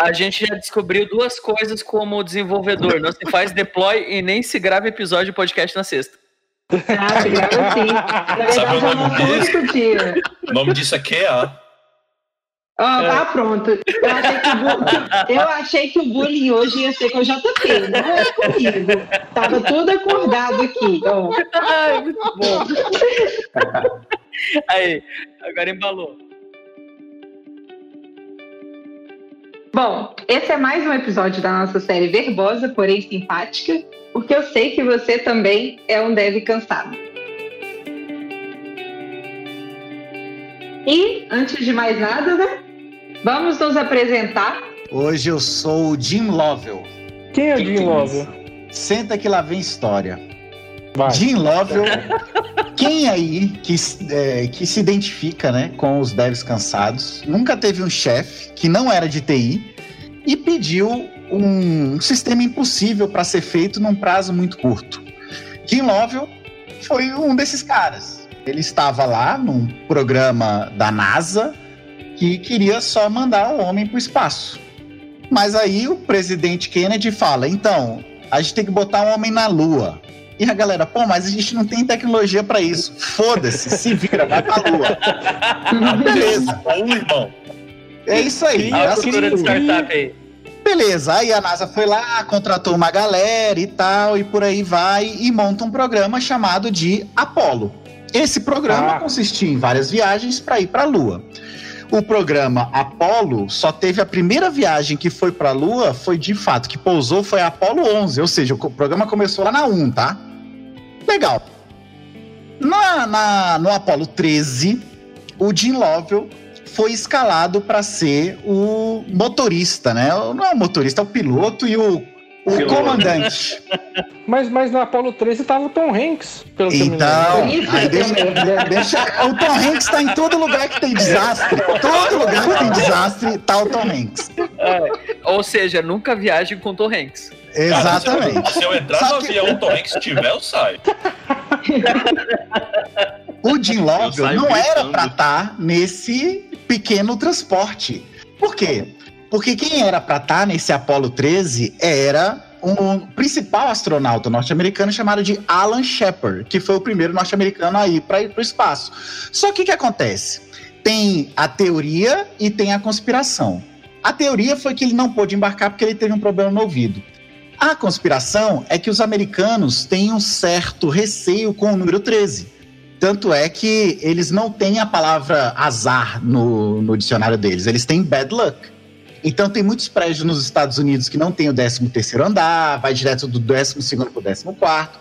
A gente já descobriu duas coisas como desenvolvedor. Não se faz deploy e nem se grava episódio de podcast na sexta. Ah, se grava sim. Na verdade, Sabe o eu não nome disso? O nome disso é QA. Ah, tá pronto. Eu achei, que o bu- eu achei que o bullying hoje ia ser com o JP, não é comigo. Tava tudo acordado aqui. Ó. Ai, muito bom. Aí, agora embalou. Bom, esse é mais um episódio da nossa série Verbosa, porém simpática, porque eu sei que você também é um dev cansado. E, antes de mais nada, né? Vamos nos apresentar. Hoje eu sou o Jim Lovell. Quem é o Jim Lovell? Senta que lá vem história. Vai. Jim Lovell, quem aí que, é, que se identifica né, com os devs cansados, nunca teve um chefe que não era de TI e pediu um sistema impossível para ser feito num prazo muito curto. Jim Lovell foi um desses caras. Ele estava lá num programa da NASA que queria só mandar o homem para o espaço. Mas aí o presidente Kennedy fala: então, a gente tem que botar um homem na Lua. E a galera, pô, mas a gente não tem tecnologia para isso. Foda-se, se vira, vai pra Lua. Beleza, Bom, irmão. é isso aí. A é assim cultura de que- startup aí. Beleza, aí a NASA foi lá, contratou uma galera e tal, e por aí vai, e monta um programa chamado de Apollo. Esse programa Ah. consistia em várias viagens para ir para a Lua. O programa Apollo só teve a primeira viagem que foi para a Lua, foi de fato, que pousou, foi a Apollo 11, ou seja, o programa começou lá na 1, tá? Legal. Na, na- no Apollo 13, o Jim Lovell foi escalado para ser o motorista, né? Não é o motorista, é o piloto e o, o Piloto. comandante. Mas, mas na Apollo 13 tava o Tom Hanks, pelo que eu me. Então, deixa, deixa- o Tom Hanks tá em todo lugar que tem desastre. Todo lugar que tem desastre tá o Tom Hanks. É, Ou seja, nunca viaje com Tom Hanks. Exatamente. Se eu entrar Só no que- avião, o Tom Hanks tiver, eu saio. O Jim Lovell não era pra estar nesse pequeno transporte. Por quê? Porque quem era pra estar nesse Apollo 13 era um principal astronauta norte-americano chamado de Alan Shepard, que foi o primeiro norte-americano a ir para o espaço. Só que o que acontece? Tem a teoria e tem a conspiração. A teoria foi que ele não pôde embarcar porque ele teve um problema no ouvido. A conspiração é que os americanos têm um certo receio com o número 13. Tanto é que eles não têm a palavra azar no, no dicionário deles, eles têm bad luck. Então tem muitos prédios nos Estados Unidos que não tem o 13 terceiro andar, vai direto do 12 segundo pro 14 quarto.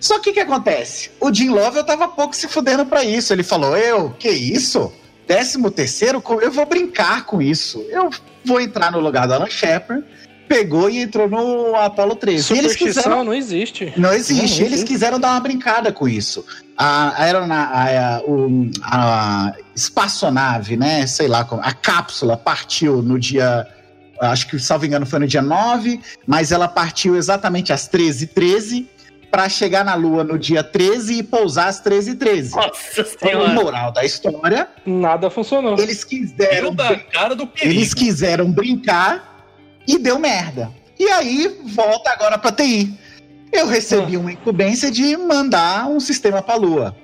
Só que o que acontece? O Jim Lovell tava pouco se fudendo pra isso. Ele falou: Eu, que isso? 13 terceiro, eu vou brincar com isso. Eu vou entrar no lugar do Alan Shepard. Pegou e entrou no Apollo 13. E eles quiseram não existe. não existe. Não, não Eles quiseram dar uma brincada com isso. A, aerona- a, a, o- a espaçonave, né? Sei lá, como- a cápsula partiu no dia. Acho que, salvo engano, foi no dia 9, mas ela partiu exatamente às 13h13 para chegar na Lua no dia 13 e pousar às 13h13. Nossa O senhora. moral da história, Nada funcionou. eles quiseram Viu da cara do perigo. eles quiseram brincar e deu merda. E aí volta agora para TI. Eu recebi uma incumbência de mandar um sistema para Lua.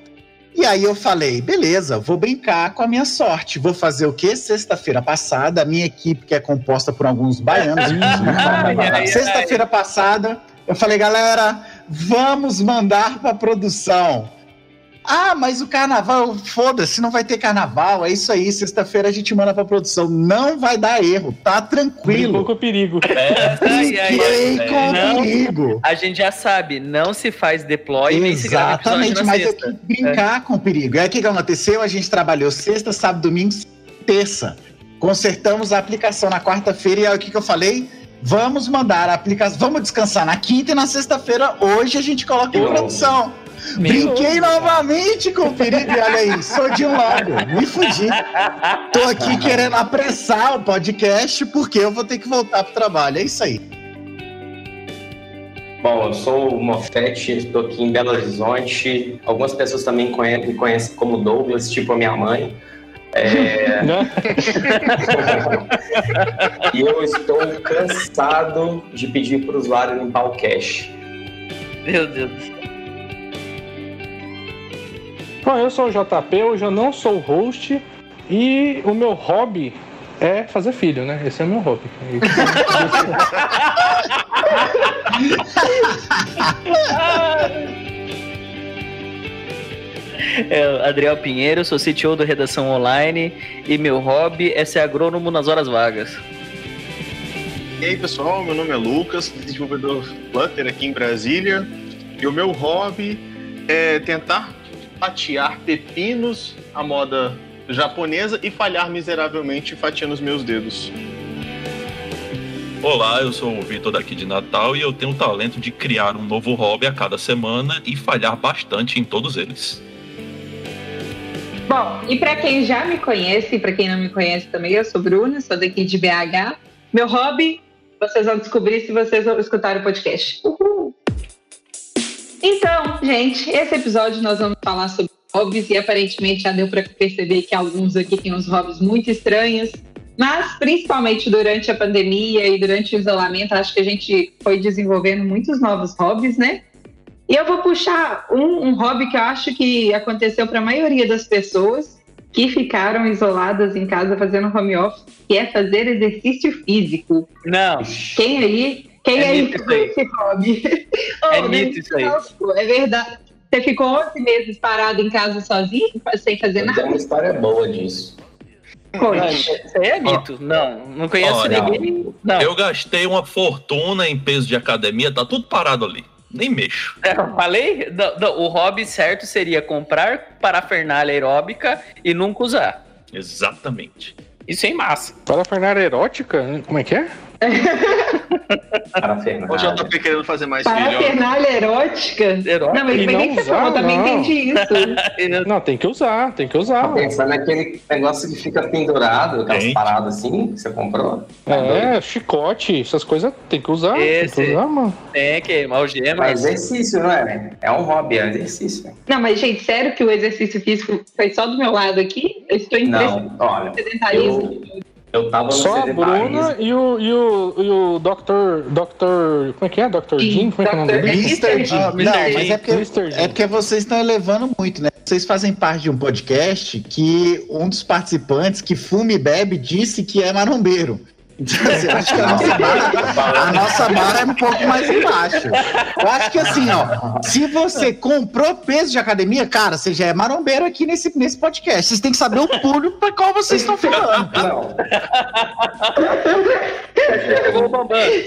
E aí eu falei, beleza, vou brincar com a minha sorte. Vou fazer o quê? Sexta-feira passada, a minha equipe, que é composta por alguns baianos, Ai, ai, ai. sexta-feira passada, eu falei, galera, vamos mandar para produção. Ah, mas o carnaval, foda-se, não vai ter carnaval. É isso aí, sexta-feira a gente manda pra produção. Não vai dar erro, tá Brincou tranquilo. com o perigo. É, Ai, ai, Fiquei ai, com não. perigo. A gente já sabe, não se faz deploy nem se Exatamente, na mas eu sexta. quis brincar com o perigo. E aí o que, que aconteceu? A gente trabalhou sexta, sábado, domingo, terça. Consertamos a aplicação na quarta-feira e aí o que, que eu falei? Vamos mandar a aplicação, vamos descansar na quinta e na sexta-feira. Hoje a gente coloca em Meu. produção. Brinquei novamente com o perigo, e olha aí, sou de um lado, me fudi. Tô aqui querendo apressar o podcast porque eu vou ter que voltar pro trabalho, é isso aí. Bom, eu sou o Mofete, estou aqui em Belo Horizonte. Algumas pessoas também conhe- me conhecem como Douglas, tipo a minha mãe. É, Né? e eu estou cansado de pedir para o usuário limpar o cache. Meu Deus do céu. Bom, eu sou o JP, hoje eu não sou host e o meu hobby é fazer filho, né? Esse é o meu hobby. É, Adriel Pinheiro, sou CTO do Redação Online e meu hobby é ser agrônomo nas horas vagas. E aí pessoal, meu nome é Lucas, desenvolvedor Flutter aqui em Brasília. E o meu hobby é tentar fatiar pepinos à moda japonesa e falhar miseravelmente fatiando os meus dedos. Olá, eu sou o Vitor daqui de Natal e eu tenho o talento de criar um novo hobby a cada semana e falhar bastante em todos eles. Bom, e para quem já me conhece, e para quem não me conhece também, eu sou Bruna, sou daqui de BH. Meu hobby, vocês vão descobrir se vocês escutarem o podcast. Uhul. Então, gente, esse episódio nós vamos falar sobre hobbies e aparentemente já deu para perceber que alguns aqui têm uns hobbies muito estranhos. Mas, principalmente durante a pandemia e durante o isolamento, acho que a gente foi desenvolvendo muitos novos hobbies, né? E eu vou puxar um, um hobby que eu acho que aconteceu para a maioria das pessoas que ficaram isoladas em casa fazendo home office, que é fazer exercício físico. Não, Quem aí? Quem É ficou isso aí. esse hobby? É Oh, mito isso aí. não, É verdade. Você ficou 11 meses parado em casa sozinho, sem fazer Eu nada? uma história boa disso. não, isso aí é mito. Não, não conheço Olha, ninguém. Não, Eu gastei uma fortuna em peso de academia, tá tudo parado ali. Nem mexo. eu falei, não, não, o hobby certo seria comprar parafernália aeróbica e nunca usar. Exatamente. Isso é em massa. Para Fernanda erótica? Como é que é? Para O Fernanda. JP querendo fazer mais. Parafernália erótica? Erótica. Não, mas que não que você falou? Também entendi isso. Não, tem que usar, tem que Tá usar. pensando naquele negócio que fica pendurado, aquelas Gente. paradas assim que você comprou? Tá doido? É, chicote, essas coisas tem que usar. Esse. Tem que usar, mano. Tem que É algemas. exercício, não é? É um hobby, é exercício. Não, mas, gente, sério que o exercício físico foi só do meu lado aqui? Eu estou impressionado Não, olha, com o sedentarismo. eu, eu tava no Só a sedentarismo. Bruna e o, e o, e o Dr. Dr. Como é que é? Dr. Jim? Como é que é o nome dele? Mr. Jim. Ah, Não, mas é porque, é porque vocês estão elevando muito, né? Vocês fazem parte de um podcast que um dos participantes que fuma e bebe disse que é marombeiro. Assim, acho que a nossa, barra, a nossa barra é um pouco mais embaixo. Eu acho que assim, ó, se você comprou peso de academia, cara, você já é marombeiro aqui nesse, nesse podcast. Vocês têm que saber o público para qual vocês estão falando. Não.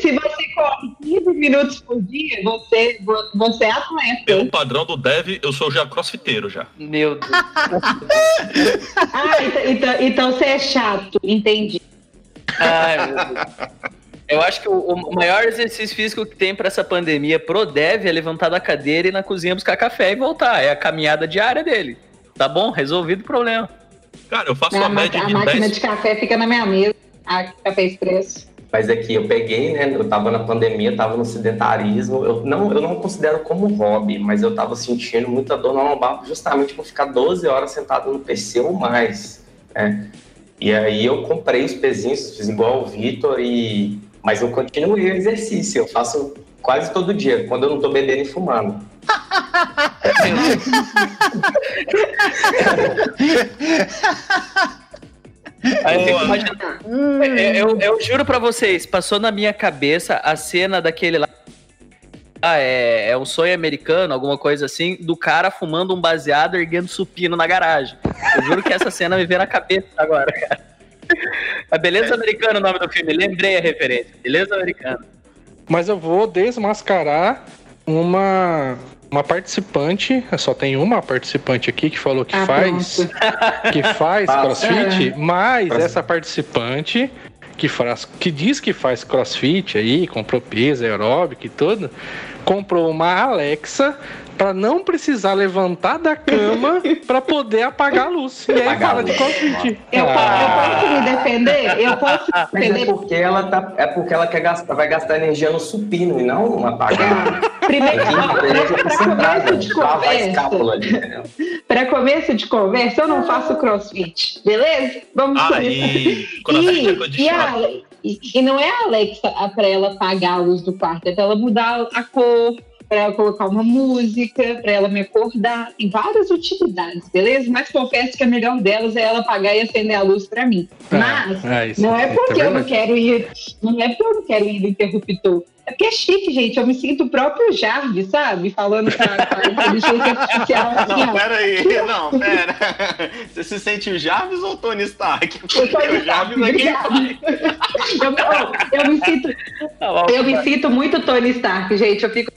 Se você corre 15 minutos por dia, você, você é atleta. Pelo padrão do Dev, eu sou já crossfiteiro já. Meu Deus. Ah, então, então, então você é chato, entendi. Ai, meu Deus. Eu acho que o, o maior exercício físico que tem pra essa pandemia pro Dev é levantar da cadeira e ir na cozinha buscar café e voltar. É a caminhada diária dele. Tá bom? Resolvido o problema. Cara, eu faço A, uma ma- média a de máquina 10. de café fica na minha mesa. A café expresso. mas aqui eu peguei, né? Eu tava na pandemia, tava no sedentarismo. Eu não, eu não considero como hobby, mas eu tava sentindo muita dor na lombar justamente por ficar 12 horas sentado no PC ou mais. né? E aí eu comprei os pezinhos, fiz igual o Vitor, e... mas eu continuei o exercício. Eu faço quase todo dia, quando eu não tô bebendo e fumando. Aí eu imaginando- É, Eu, eu juro pra vocês, passou na minha cabeça a cena daquele lá. Ah, é, é um sonho americano, alguma coisa assim, do cara fumando um baseado erguendo supino na garagem. Eu juro que essa cena me veio na cabeça agora, cara. A Beleza Americana é o nome do filme, lembrei a referência. Beleza Americana. Mas eu vou desmascarar uma, uma participante, só tem uma participante aqui que falou que Ah, faz que faz crossfit, mas Crossfit. essa participante que, faz, que diz que faz crossfit aí, comprou peso aeróbico e tudo, comprou uma Alexa pra não precisar levantar da cama pra poder apagar a luz. E aí Apagar fala de luz. crossfit. Eu, Ah. eu posso me defender? Eu posso me Mas é defender? porque ela tá, é porque ela quer gastar, vai gastar energia no supino e não apagar. Primeiro, para começo de conversa, para começo de conversa, eu não faço crossfit, beleza? Vamos Aí, começar. E, e, a, e, e, não é a Alexa para ela apagar a luz do quarto, é para ela mudar a cor, para ela colocar uma música, para ela me acordar. Tem várias utilidades, beleza? Mas confesso que a melhor delas é ela apagar e acender a luz para mim. Ah, Mas é, não é, é porque eu não quero ir, não é porque eu não quero ir no interruptor. É porque é chique, gente. Eu me sinto o próprio Jarvis, sabe? Falando com a, inteligência artificial. Assim, não, pera aí. Não, pera. Você se sente o Jarvis ou o Tony Stark? Porque o Jarvis é quem eu, eu, eu, me sinto, tá eu me sinto muito Tony Stark, gente. Eu fico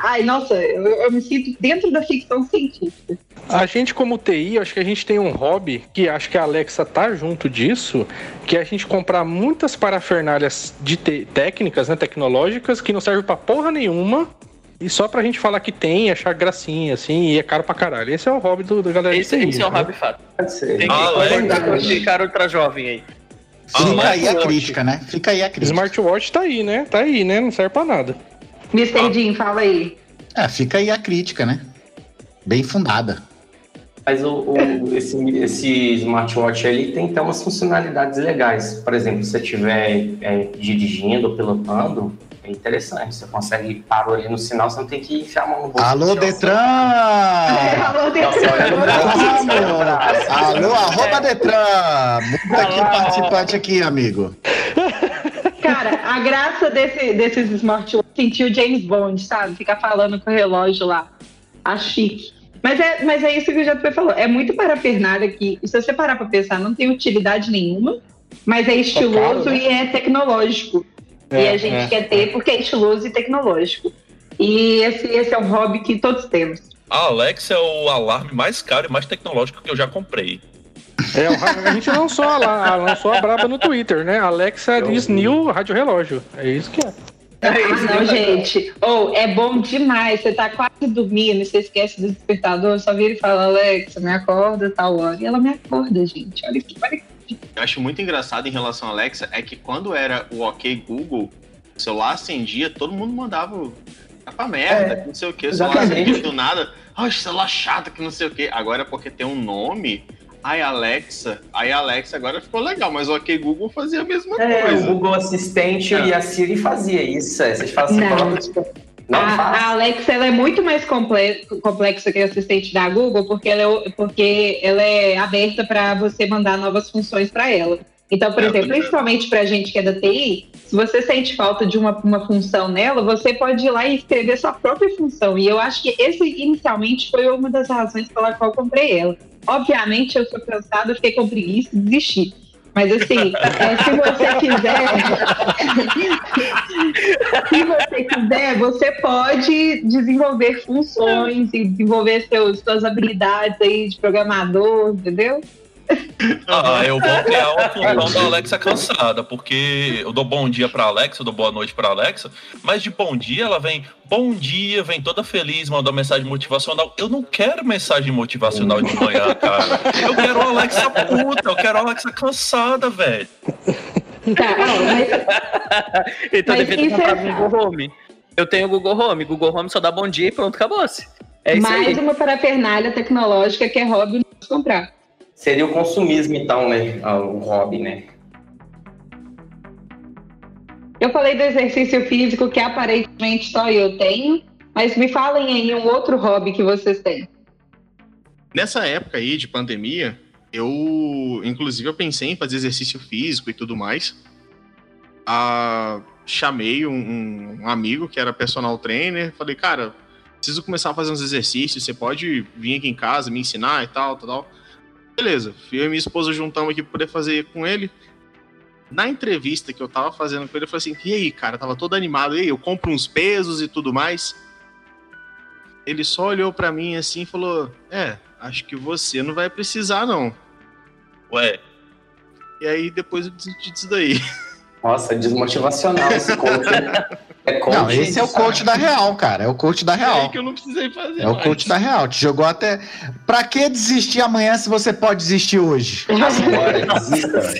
Ai, nossa, eu, eu, me sinto dentro da ficção científica. A gente, como TI, acho que a gente tem um hobby que acho que a Alexa tá junto disso, que é a gente comprar muitas parafernálias de técnicas, né, tecnológicas, que não servem pra porra nenhuma. E só pra gente falar que tem, achar gracinha, assim, e é caro pra caralho. Esse é o hobby do, do galera esse, de TI. Esse é o né? hobby fato. Tem que ah, cara ultra jovem aí. Fica aí a crítica, né? Fica aí a crítica. Smartwatch tá aí, né? Tá aí, né? Não serve pra nada. Mr. Ah. Jim, fala aí. É, fica aí a crítica, né? Bem fundada. Mas o, o, esse, esse smartwatch ali tem até umas funcionalidades legais. Por exemplo, se você estiver é, dirigindo ou pilotando, é interessante. Você consegue parar ali no sinal, você não tem que enfiar a mão no bolso. Alô, Detran! É, alô, Detran! Alô, arroba Detran! Muda aqui participante aqui, amigo. Cara, a graça desse, desses smartwatches sentir o James Bond, sabe? Ficar falando com o relógio lá. A chique. Mas é, mas é isso que o JP falou. É muito parafernália que, se você parar para pensar, não tem utilidade nenhuma, mas é estiloso caro, né? e é tecnológico. É, e a gente é, quer ter porque é estiloso e tecnológico. E esse, esse é um hobby que todos temos. A Alexa é o alarme mais caro e mais tecnológico que eu já comprei. É, a gente lançou a, lançou a braba no Twitter, né? Alexa diz new rádio relógio. É isso que é. Ah, não, gente. Ou oh, é bom demais. Você tá quase dormindo, você esquece do despertador, só vira e fala, Alexa, me acorda, tal hora. E ela me acorda, gente. Olha que olha Eu acho muito engraçado em relação à Alexa é que quando era o OK Google, o celular acendia, todo mundo mandava pra merda, é, não sei o que, o celular acendia do nada. Ai, celular chato, que não sei o que. Agora é porque tem um nome Aí Alexa, aí Alexa agora ficou legal, mas o OK Google fazia a mesma é, coisa. O Google Assistente é. e a Siri fazia isso. É. Vocês fazem não, a, a, Alexa ela é muito mais complexa que o assistente da Google, porque ela é, porque ela é aberta para você mandar novas funções para ela. Então, por é, exemplo, principalmente para a gente que é da TI, se você sente falta de uma, uma função nela, você pode ir lá e escrever sua própria função. E eu acho que esse inicialmente foi uma das razões pela qual eu comprei ela. Obviamente, eu sou cansada, fiquei com preguiça e desisti. Mas assim, é, se você quiser, se você quiser, você pode desenvolver funções e desenvolver seus, suas habilidades aí de programador, entendeu? Ah, eu vou criar uma função da Alexa cansada, porque eu dou bom dia pra Alexa, eu dou boa noite pra Alexa, mas de bom dia ela vem, bom dia, vem toda feliz, manda mensagem motivacional. Eu não quero mensagem motivacional de manhã, cara. Eu quero a Alexa puta, eu quero a Alexa cansada, velho. Tá, mas... então mas devia ter comprado é... Google Home. Eu tenho o Google Home, Google Home só dá bom dia e pronto, acabou-se. É Mais aí. uma parafernália tecnológica que é hobby comprar. Seria o consumismo, então, né? Ah, o hobby, né? Eu falei do exercício físico que aparentemente só eu tenho, mas me falem aí um outro hobby que vocês têm. Nessa época aí de pandemia, eu, inclusive, eu pensei em fazer exercício físico e tudo mais. Ah, chamei um, um, amigo que era personal trainer, falei, cara, preciso começar a fazer uns exercícios, você pode vir aqui em casa me ensinar e tal, tal, tal. Beleza, eu e minha esposa juntamos aqui pra poder fazer com ele. Na entrevista que eu tava fazendo com ele, eu falei assim: e aí, cara, tava todo animado, e aí, eu compro uns pesos e tudo mais. Ele só olhou para mim assim e falou: É, acho que você não vai precisar, não. Ué. E aí depois eu desisti disso daí. Nossa, desmotivacional esse coach. É coach Não, esse é o coach da Real, cara. É o coach da É Real. que eu não precisei fazer. É o mais. coach da Real. Te jogou até. Pra que desistir amanhã se você pode desistir hoje? Agora, desista.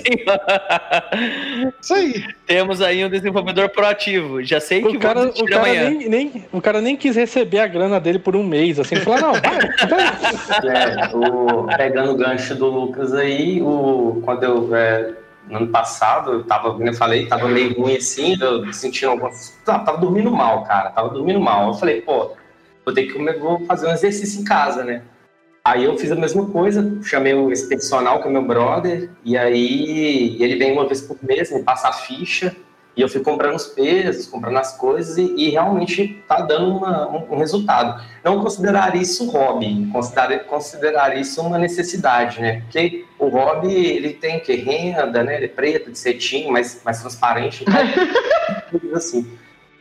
Isso aí. Temos aí um desenvolvedor proativo. Já sei que O cara, vou o cara amanhã. nem, nem, o cara nem quis receber a grana dele por um mês, assim, falou, não, vai, vai. É, o, pegando o gancho do Lucas aí, o, quando eu, é, no ano passado, eu tava, como eu falei, tava meio ruim assim, eu sentindo algumas. Tava, tava dormindo mal, cara, tava dormindo mal. Eu falei, pô, vou ter que vou fazer um exercício em casa, né? Aí eu fiz a mesma coisa, chamei esse personal, que é meu brother, e aí ele vem uma vez por mês, me passa a ficha, e eu fui comprando os pesos, comprando as coisas, e, e realmente tá dando uma- um, um resultado. Não considerar isso hobby, considerar, considerar isso uma necessidade, né? Porque o hobby, ele tem que renda, né? Ele é preto, de cetim, mais, mais transparente, coisas assim.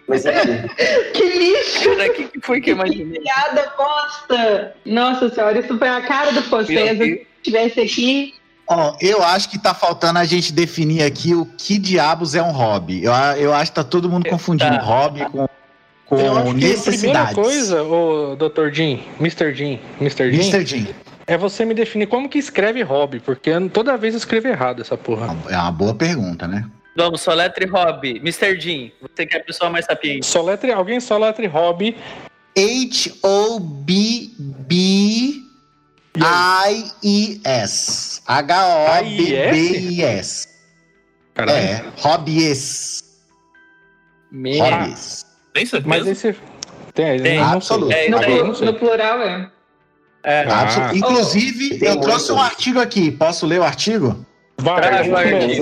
Mas enfim, Que lixo! Cara, que, que foi que eu imaginei? Piada bosta! Nossa senhora, isso foi a cara do Focesa. Se tivesse aqui. Ó, eu acho que tá faltando a gente definir aqui o que diabos é um hobby. Eu, a- eu acho que tá todo mundo confundindo Tá. hobby com, com que a primeira coisa, o Dr. Jim, Mr. Jim, Mr. Jim, Mr. Jim. é você me definir como que escreve hobby, porque toda vez eu escrevo errado essa porra. É uma boa pergunta, né? Vamos, soletre hobby. Mr. Jim, você que é a pessoa mais sapiente. Soletre, alguém soletre hobby. H-O-B-B-I-E-S. H-O-B-B-I-S. Caralho. É, hobbies. Me... Hobbies. Tem certeza? Mas esse. Tem, Tem, eu não absoluto. sei. É, No, sei. no plural é. É, Ah. Inclusive, Tem eu trouxe um artigo aqui. Posso ler o artigo? Vai, vai.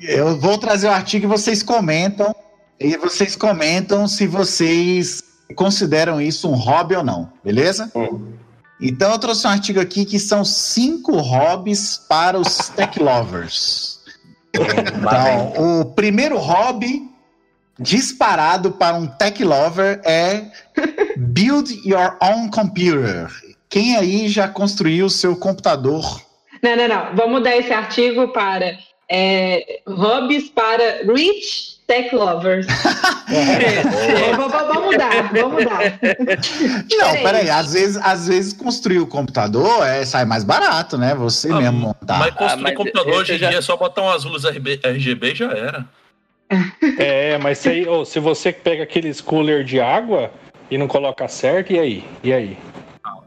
Eu vou trazer o artigo e vocês comentam. E vocês comentam se vocês consideram isso um hobby ou não, beleza? Hum. Então eu trouxe um artigo aqui que são cinco hobbies para os tech lovers. Vem. Então, o primeiro hobby disparado para um tech lover é build your own computer. Quem aí já construiu o seu computador? Não, não, não. Vamos mudar esse artigo para é, hobbies para rich tech lovers. É, vamos, vamos mudar, vamos mudar. Não, peraí, às vezes, às vezes construir o computador é, sai mais barato, né? Você Ah, mesmo montar. Mas construir Ah, mas computador hoje em já- dia é só botar umas luzes RB RGB e já era. É, mas se, aí, ô, se você pega aqueles cooler de água e não coloca certo, e aí? E aí?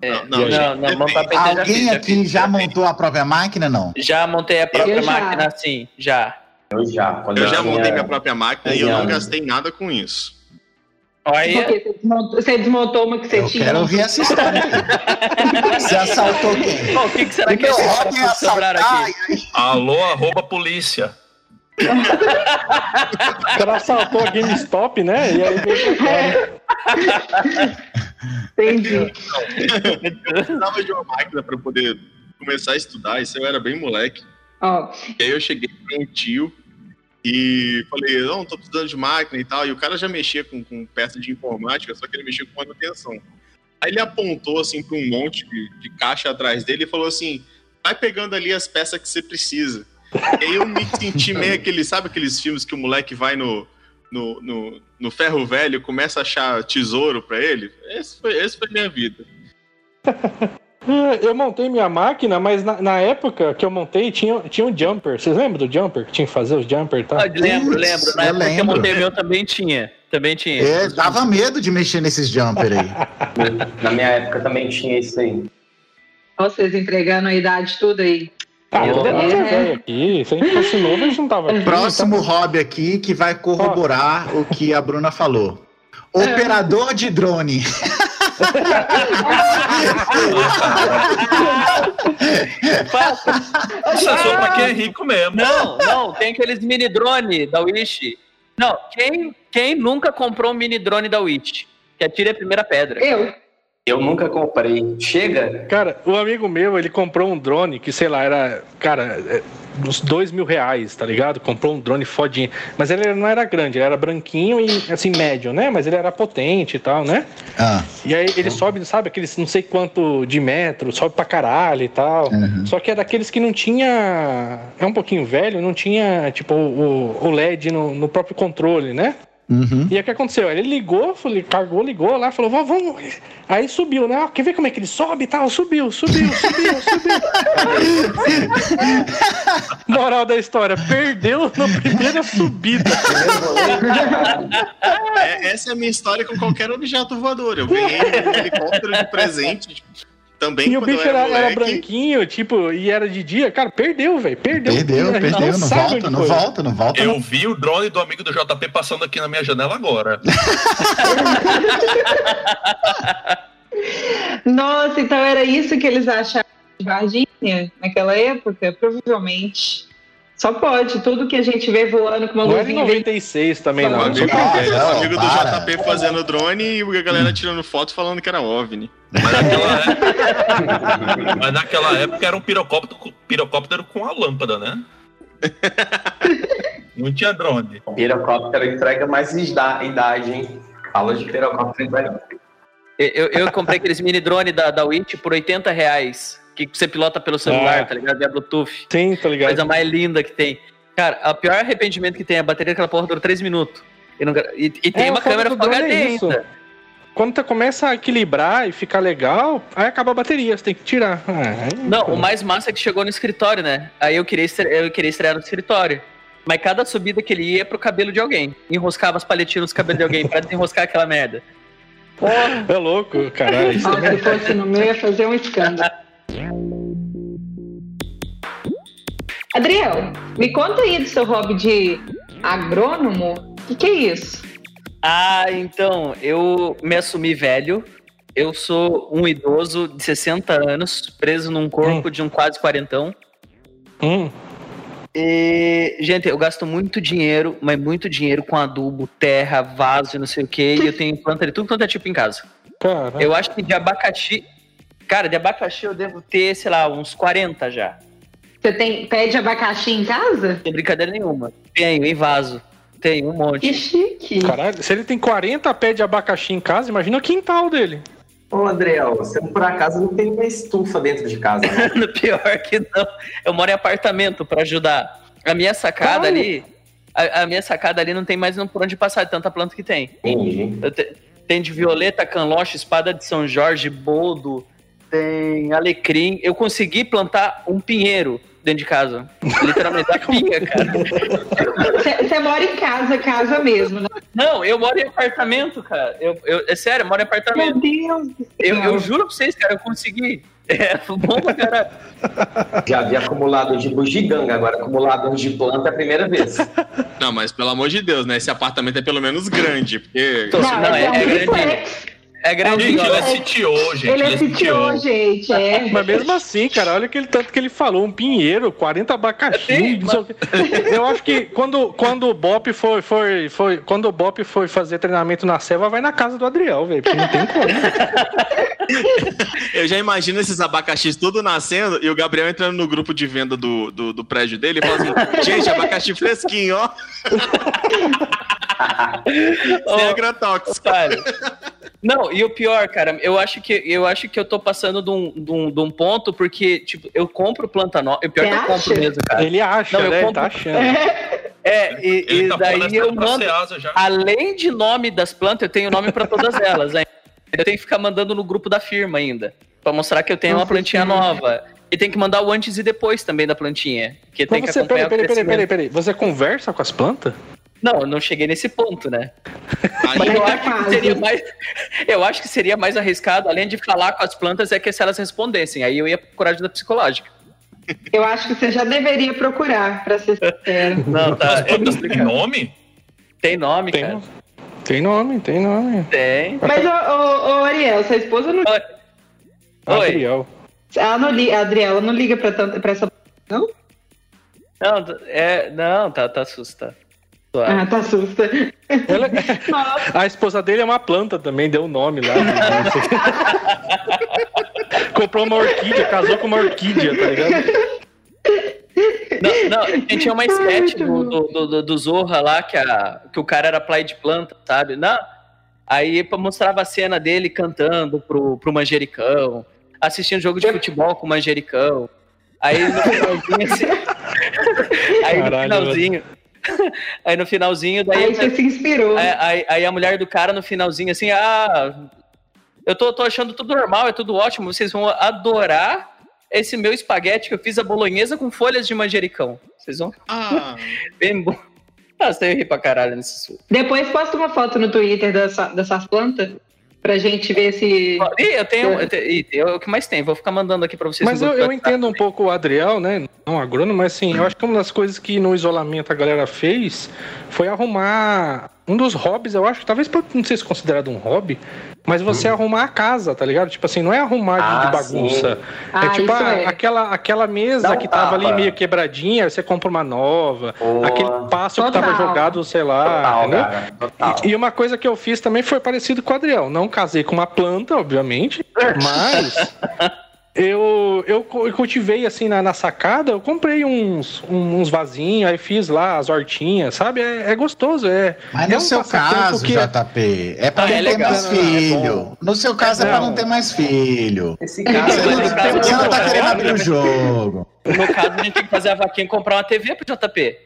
Não, não, não, PC já Alguém fiz, já aqui fiz. já montou a própria máquina, não? Já montei a própria Eu já. máquina assim, já. Eu já. Quando Eu já montei minha própria máquina e eu não gastei nada com isso. Olha, Porque você desmontou, você desmontou uma que você Eu tinha. quero ouvir essa história. Você assaltou quem? Pô, o que, que será que Meu esses hobby é assaltar. aqui? Alô, arroba polícia. O cara assaltou a GameStop, né? E aí veio pra cá, né? Entendi. Eu precisava de uma máquina para poder começar a estudar, isso eu era bem moleque. Ó, E aí eu cheguei para um tio e falei, não, tô precisando de máquina e tal. E o cara já mexia com, com peça de informática, só que ele mexia com manutenção. Aí ele apontou assim para um monte de, de caixa atrás dele e falou assim: vai pegando ali as peças que você precisa. E aí eu me senti meio aquele, sabe aqueles filmes que o moleque vai no, no, no, no ferro velho e começa a achar tesouro para ele? Esse foi, esse foi minha vida. Eu montei minha máquina, mas na, na época que eu montei tinha, tinha um jumper. Vocês lembram do jumper? Que tinha que fazer os jumper e tal? Ah, lembro, lembro. Na eu época que eu lembro. montei o meu também tinha. Também tinha. É, dava medo de mexer nesses jumper aí. Na minha época também tinha isso aí. vocês entregando a idade tudo aí. Ah, Eu- tudo é mais É. velho aqui. Se a gente fosse novo, a gente não tava aqui. Próximo hobby aqui que vai corroborar o que a Bruna falou. Operador de drone. Isso é só pra quem é rico mesmo. Não, não, tem aqueles mini drone da Wish. Não, quem, quem nunca comprou um mini drone da Wish? Que atire a primeira pedra. Eu. Eu nunca comprei. Chega? Cara, o amigo meu, ele comprou um drone que, sei lá, era, cara, é, uns dois mil reais, tá ligado? Comprou um drone fodinho. Mas ele não era grande, ele era branquinho e, assim, médio, né? Mas ele era potente e tal, né? Ah, E aí ele sobe, sabe, aqueles não sei quanto de metro, sobe pra caralho e tal. Uhum. Só que é daqueles que não tinha. É um pouquinho velho, não tinha, tipo, o, o LED no, no próprio controle, né? Uhum. E aí o que aconteceu? Ele ligou, falei, cargou, ligou lá, falou, "Vamos, vamos. Aí subiu, né? Ah, Quer ver como é que ele sobe e tal? Subiu, subiu, subiu, subiu. Moral da história, perdeu na primeira subida. É, essa é a minha história com qualquer objeto voador. Eu ganhei um helicóptero de presente tipo, também E o bicho era, era, era branquinho, tipo, e era de dia. Cara, perdeu, velho. Perdeu. Perdeu, perdeu, não sabe volta, não volta, não volta. Eu vi o drone do amigo do JP passando aqui na minha janela agora. Nossa, então era isso que eles achavam de Varginha naquela época? Provavelmente. Só pode. Tudo que a gente vê voando com uma Não era em luzinha verde 96 também, O não. amigo, Ah, é, não, amigo do para. JP fazendo drone e a galera tirando foto falando que era OVNI. Mas naquela época, mas naquela época era um pirocóptero, pirocóptero com a lâmpada, né? Não tinha drone. Pirocóptero entrega mais ida- idade, hein? Fala de pirocóptero entrega. Eu, eu comprei aqueles mini drone da, da Witch por 80 reais. Que você pilota pelo celular, Ah. tá ligado? Via Bluetooth. Sim, tá ligado? Coisa mais linda que tem. Cara, o pior arrependimento que tem, a bateria daquela porra dura 3 minutos. E, não e- e tem É, uma câmera Full HD é isso. ainda. Quando tu começa a equilibrar e ficar legal, aí acaba a bateria, você tem que tirar. Ah, Não, o mais massa é que chegou no escritório, né? Aí eu queria, estre- eu queria estrear no escritório. Mas cada subida que ele ia é pro cabelo de alguém. Enroscava as paletinhas nos cabelos de alguém pra desenroscar aquela merda. É louco, caralho. Nossa, se fosse no meu, ia fazer um escândalo. Adriel, me conta aí do seu hobby de agrônomo. O que, que é isso? Ah, então, eu me assumi velho. Eu sou um idoso de 60 anos, preso num corpo de um quase quarentão. Hum, E, gente, eu gasto muito dinheiro, mas muito dinheiro com adubo, terra, vaso e não sei o que. E eu tenho planta de tudo quanto é tipo em casa. cara. Eu acho que de abacaxi. Cara, de abacaxi eu devo ter, sei lá, uns 40 já. Você tem pé de abacaxi em casa? Não tem brincadeira nenhuma. Tenho, em vaso. Tenho um Que monte. chique. Caralho, se ele tem 40 pés de abacaxi em casa, imagina o quintal dele. Ô, Adriel, você por acaso não tem uma estufa dentro de casa, né? Pior que não. Eu moro em apartamento pra ajudar. A minha sacada Como? ali. A, a minha sacada ali não tem mais por onde passar de tanta planta que tem. Entendi. Te- tem de violeta, canloche, espada de São Jorge, boldo, tem alecrim. Eu consegui plantar um pinheiro dentro de casa. Literalmente, a pinha, cara. Você mora em casa, casa mesmo, né? Não, eu moro em apartamento, cara. Eu, eu- é sério, eu moro em Meu apartamento. Deus do Eu, céu. eu juro pra vocês, cara, eu consegui. É, bom pra caralho. Já havia acumulador de bugiganga, agora acumulador de planta é a primeira vez. Não, mas pelo amor de Deus, né? Esse apartamento é pelo menos grande, porque. Não, não, é- é é grande. É grande, Gente, ele é. CTO, gente. Ele é CTO, gente. É. Mas mesmo assim, cara, olha aquele tanto que ele falou, um pinheiro, 40 abacaxi, o quê. Eu acho que quando, quando o Bop foi, foi, foi, quando o Bop foi fazer treinamento na selva, vai na casa do Adriel, velho, porque não tem como. Eu já imagino esses abacaxis tudo nascendo e o Gabriel entrando no grupo de venda do, do, do prédio dele e falando assim: gente, abacaxi fresquinho, ó. Sem agrotóxico. Otário. Não, e o pior, cara, eu acho que eu acho que eu tô passando de um, de um, de um ponto, porque, tipo, eu compro planta nova. O pior é que eu Você compro mesmo, cara. Ele acha, Não, eu né? Ele compro- tá achando. É, e, Ele e tá daí eu mando. Além de nome das plantas, eu tenho nome pra todas elas. Hein? Eu tenho que ficar mandando no grupo da firma ainda. Pra mostrar que eu tenho uma plantinha nova. E tem que mandar o antes e depois também da plantinha. Que tem Mas que você, acompanhar peraí, peraí, peraí, peraí, peraí. Você conversa com as plantas? Não, eu não cheguei nesse ponto, né? Mas Mas eu tá acho que seria mais. Eu acho que seria mais arriscado, além de falar com as plantas, é que se elas respondessem. Aí eu ia procurar ajuda psicológica. Eu acho que você já deveria procurar, pra ser sincero. Não, tá. As plantas têm complicado. nome? Tem nome, Tem, cara. tem nome, tem nome. Tem. Mas, ô, ô, ô, Ariel, sua esposa não. Oi. Oi. Adriel. Ela não Adriela não liga pra, tanto, pra essa. Não? Não, é, não, tá, tá assustado. Ah, tá assusta. Ela- a esposa dele é uma planta também, deu o nome lá. Comprou uma orquídea, casou com uma orquídea, tá ligado? Não, não, gente, tinha uma sketch do, do, do, do- Zorra lá que, a, que o cara era play de planta, sabe? Não. Aí mostrava a cena dele cantando pro, pro manjericão, assistindo jogo de futebol com o manjericão. Aí no finalzinho, assim, aí no Caralho, finalzinho, aí no finalzinho, daí Aí você se inspirou. Aí, aí- aí a mulher do cara no finalzinho assim, ah, eu tô, tô achando tudo normal, é tudo ótimo, vocês vão adorar esse meu espaguete que eu fiz a bolonhesa com folhas de manjericão. Vocês vão Ah, bem bom. Ah, você ri pra caralho nesse sul. Depois posta uma foto no Twitter dessa- dessas plantas pra gente ver se. Ih, eu tenho. Eu tenho eu- o que mais tem? Vou ficar mandando aqui pra vocês. Mas eu, eu entendo um pouco o Adriel, né? Não agrônomo, mas assim, eu acho que uma das coisas que no isolamento a galera fez foi arrumar. Um dos hobbies, eu acho que talvez não ser se considerado um hobby, mas você arrumar a casa, tá ligado? Tipo assim, não é arrumar de, Ah, de bagunça. Ah, é tipo a- é. Aquela, aquela mesa um que tava ali tapa. meio quebradinha, você compra uma nova. Boa. Aquele passo que tava Total. jogado, sei lá. Total. Total. E, e uma coisa que eu fiz também foi parecido com o Adriel. Não casei com uma planta, obviamente, mas eu, eu, cu- eu cultivei assim na, na sacada, eu comprei uns, um- uns vasinhos, aí fiz lá as hortinhas, sabe? É, é gostoso, é. Mas é no um seu caso, que- JP, é pra Ah, não é ter legal, mais? É filho. no seu caso é, pra não ter mais filho. Esse cara. Você não, caso, você não tá não, querendo não. abrir o jogo. No caso, a gente tem que fazer a vaquinha e comprar uma TV pro JP.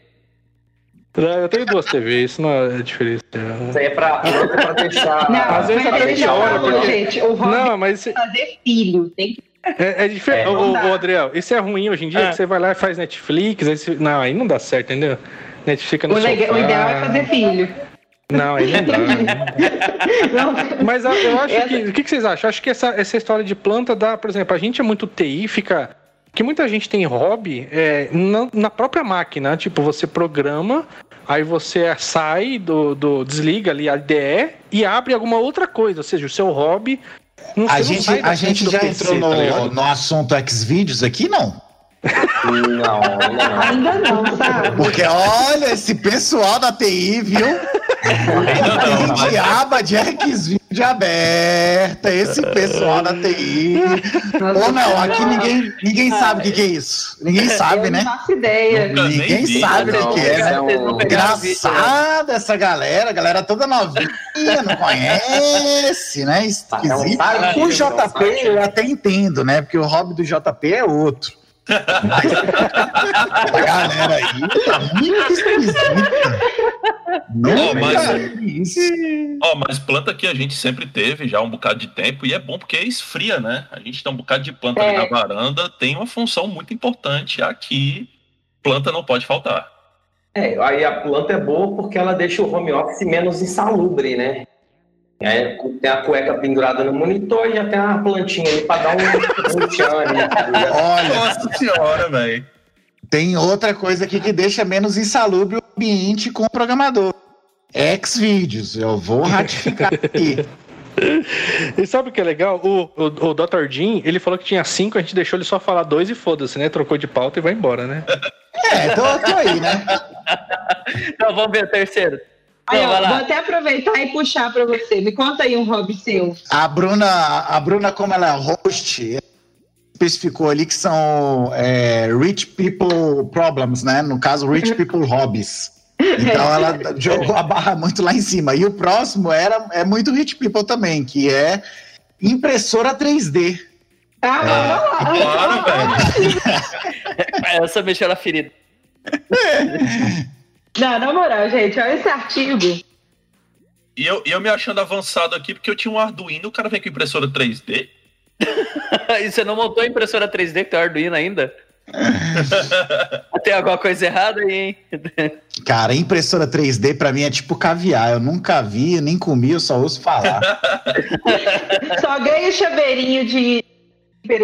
Eu tenho duas TVs, isso não é diferente. Isso aí é pra, não é pra deixar. Não, Às vezes mas até deixa porque- gente, o hobby Não, mas é fazer filho. Tem que é, é diferente. É, ô, Adriel, isso é ruim hoje em dia, Ah. que você vai lá e faz Netflix, aí você- não, aí não dá certo, entendeu? Netflix fica no O, o ideal é fazer filho. Não, aí não dá. Não, Mas eu- eu acho Essa- que. O que vocês acham? Eu acho que essa, essa história de planta dá, por exemplo, a gente é muito TI, fica. Que muita gente tem hobby é, na, na própria máquina. Tipo, você programa, aí você sai do, do. desliga ali a IDE e abre alguma outra coisa. Ou seja, o seu hobby. Não, A gente, a gente já entrou tá no, ligado? no assunto Xvideos aqui, não? Não, não. ainda não, sabe? Porque olha, esse pessoal da TI, viu? Ainda não, de aba de Xvideo aberta, esse pessoal da TI. Ou não, aqui ninguém, ninguém sabe o que, que é isso. Ninguém sabe, eu né? não faço ideia. Nunca Ninguém vi, sabe o que, que é, né? né? Engraçada essa galera, galera toda novinha, não conhece, né? Esquisito. Um site, O JP eu até entendo, né? Porque o hobby do JP é outro. Mas a galera aí tá muito esquisita. Não, mas- isso. Ó, mas planta que a gente sempre teve já um bocado de tempo e é bom porque esfria, né? A gente tem um bocado de planta ali É. na varanda, tem uma função muito importante aqui. Planta não pode faltar. É, aí a planta é boa porque ela deixa o home office menos insalubre, né? Aí tem a cueca pendurada no monitor e já tem uma plantinha ali pra dar um, um tchan ali. tá? Olha, Nossa senhora, velho. tem outra coisa aqui que deixa menos insalubre o ambiente com o programador. Xvideos, eu vou ratificar aqui. E sabe o que é legal? O, o, o Dr. Jim, ele falou que tinha cinco, a gente deixou ele só falar dois e foda-se, né? Trocou de pauta e vai embora, né? É, tô, tô aí, né? Então vamos ver o terceiro. Aí, ó, vou até aproveitar e puxar pra você. Me conta aí um hobby seu. A Bruna, a Bruna, como ela é host, especificou ali que são é, rich people problems, né? No caso, rich people hobbies. Então ela jogou a barra muito lá em cima. E o próximo era é muito rich people também, que é impressora 3D. Ah, vamos lá. Claro, velho. Essa mexeu na ferida. Não, na moral, gente, olha esse artigo. E eu, eu me achando avançado aqui porque eu tinha um Arduino, o cara vem com impressora 3D. E você não montou a impressora 3D que tem o Arduino ainda? tem alguma coisa errada aí, hein? Cara, impressora 3D pra mim é tipo caviar. Eu nunca vi, nem comi, eu só ouço falar. Só ganha chaveirinho de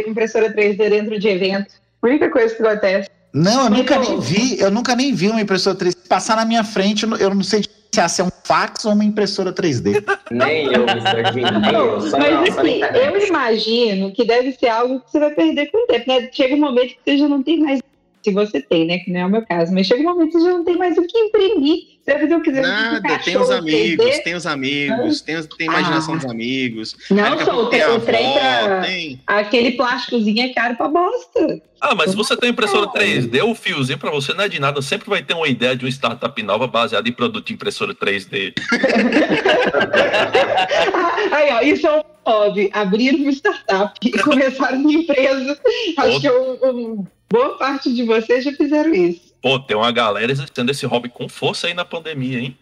impressora 3D dentro de evento. Única coisa que acontece. Não, eu nunca nem vi, eu nunca nem vi uma impressora 3D passar na minha frente. eu não- sei se é um fax ou uma impressora 3D. Nem eu, Mr. Jim, nem eu. Só Mas não, assim, eu imagino que deve ser algo que você vai perder com o tempo, né? Chega um momento que você já não tem mais. Se você tem, né? Que não é o meu caso, mas chega um momento que você já não tem mais o que imprimir. Que quiser. Nada, tem os amigos, tem os amigos, tem, os- tem a imaginação Ah. dos amigos. Não, só o, tem o trem pra. tem- Aquele plásticozinho é caro pra bosta. Ah, mas se você tem impressora 3D, o fiozinho pra você não é de nada. Sempre vai ter uma ideia de uma startup nova baseada em produto de impressora 3D. Aí, ó, isso é um hobby. Abrir uma startup e começar uma empresa. Acho que um- um- boa parte de vocês já fizeram isso. Pô, tem uma galera exercendo esse hobby com força aí na pandemia, hein?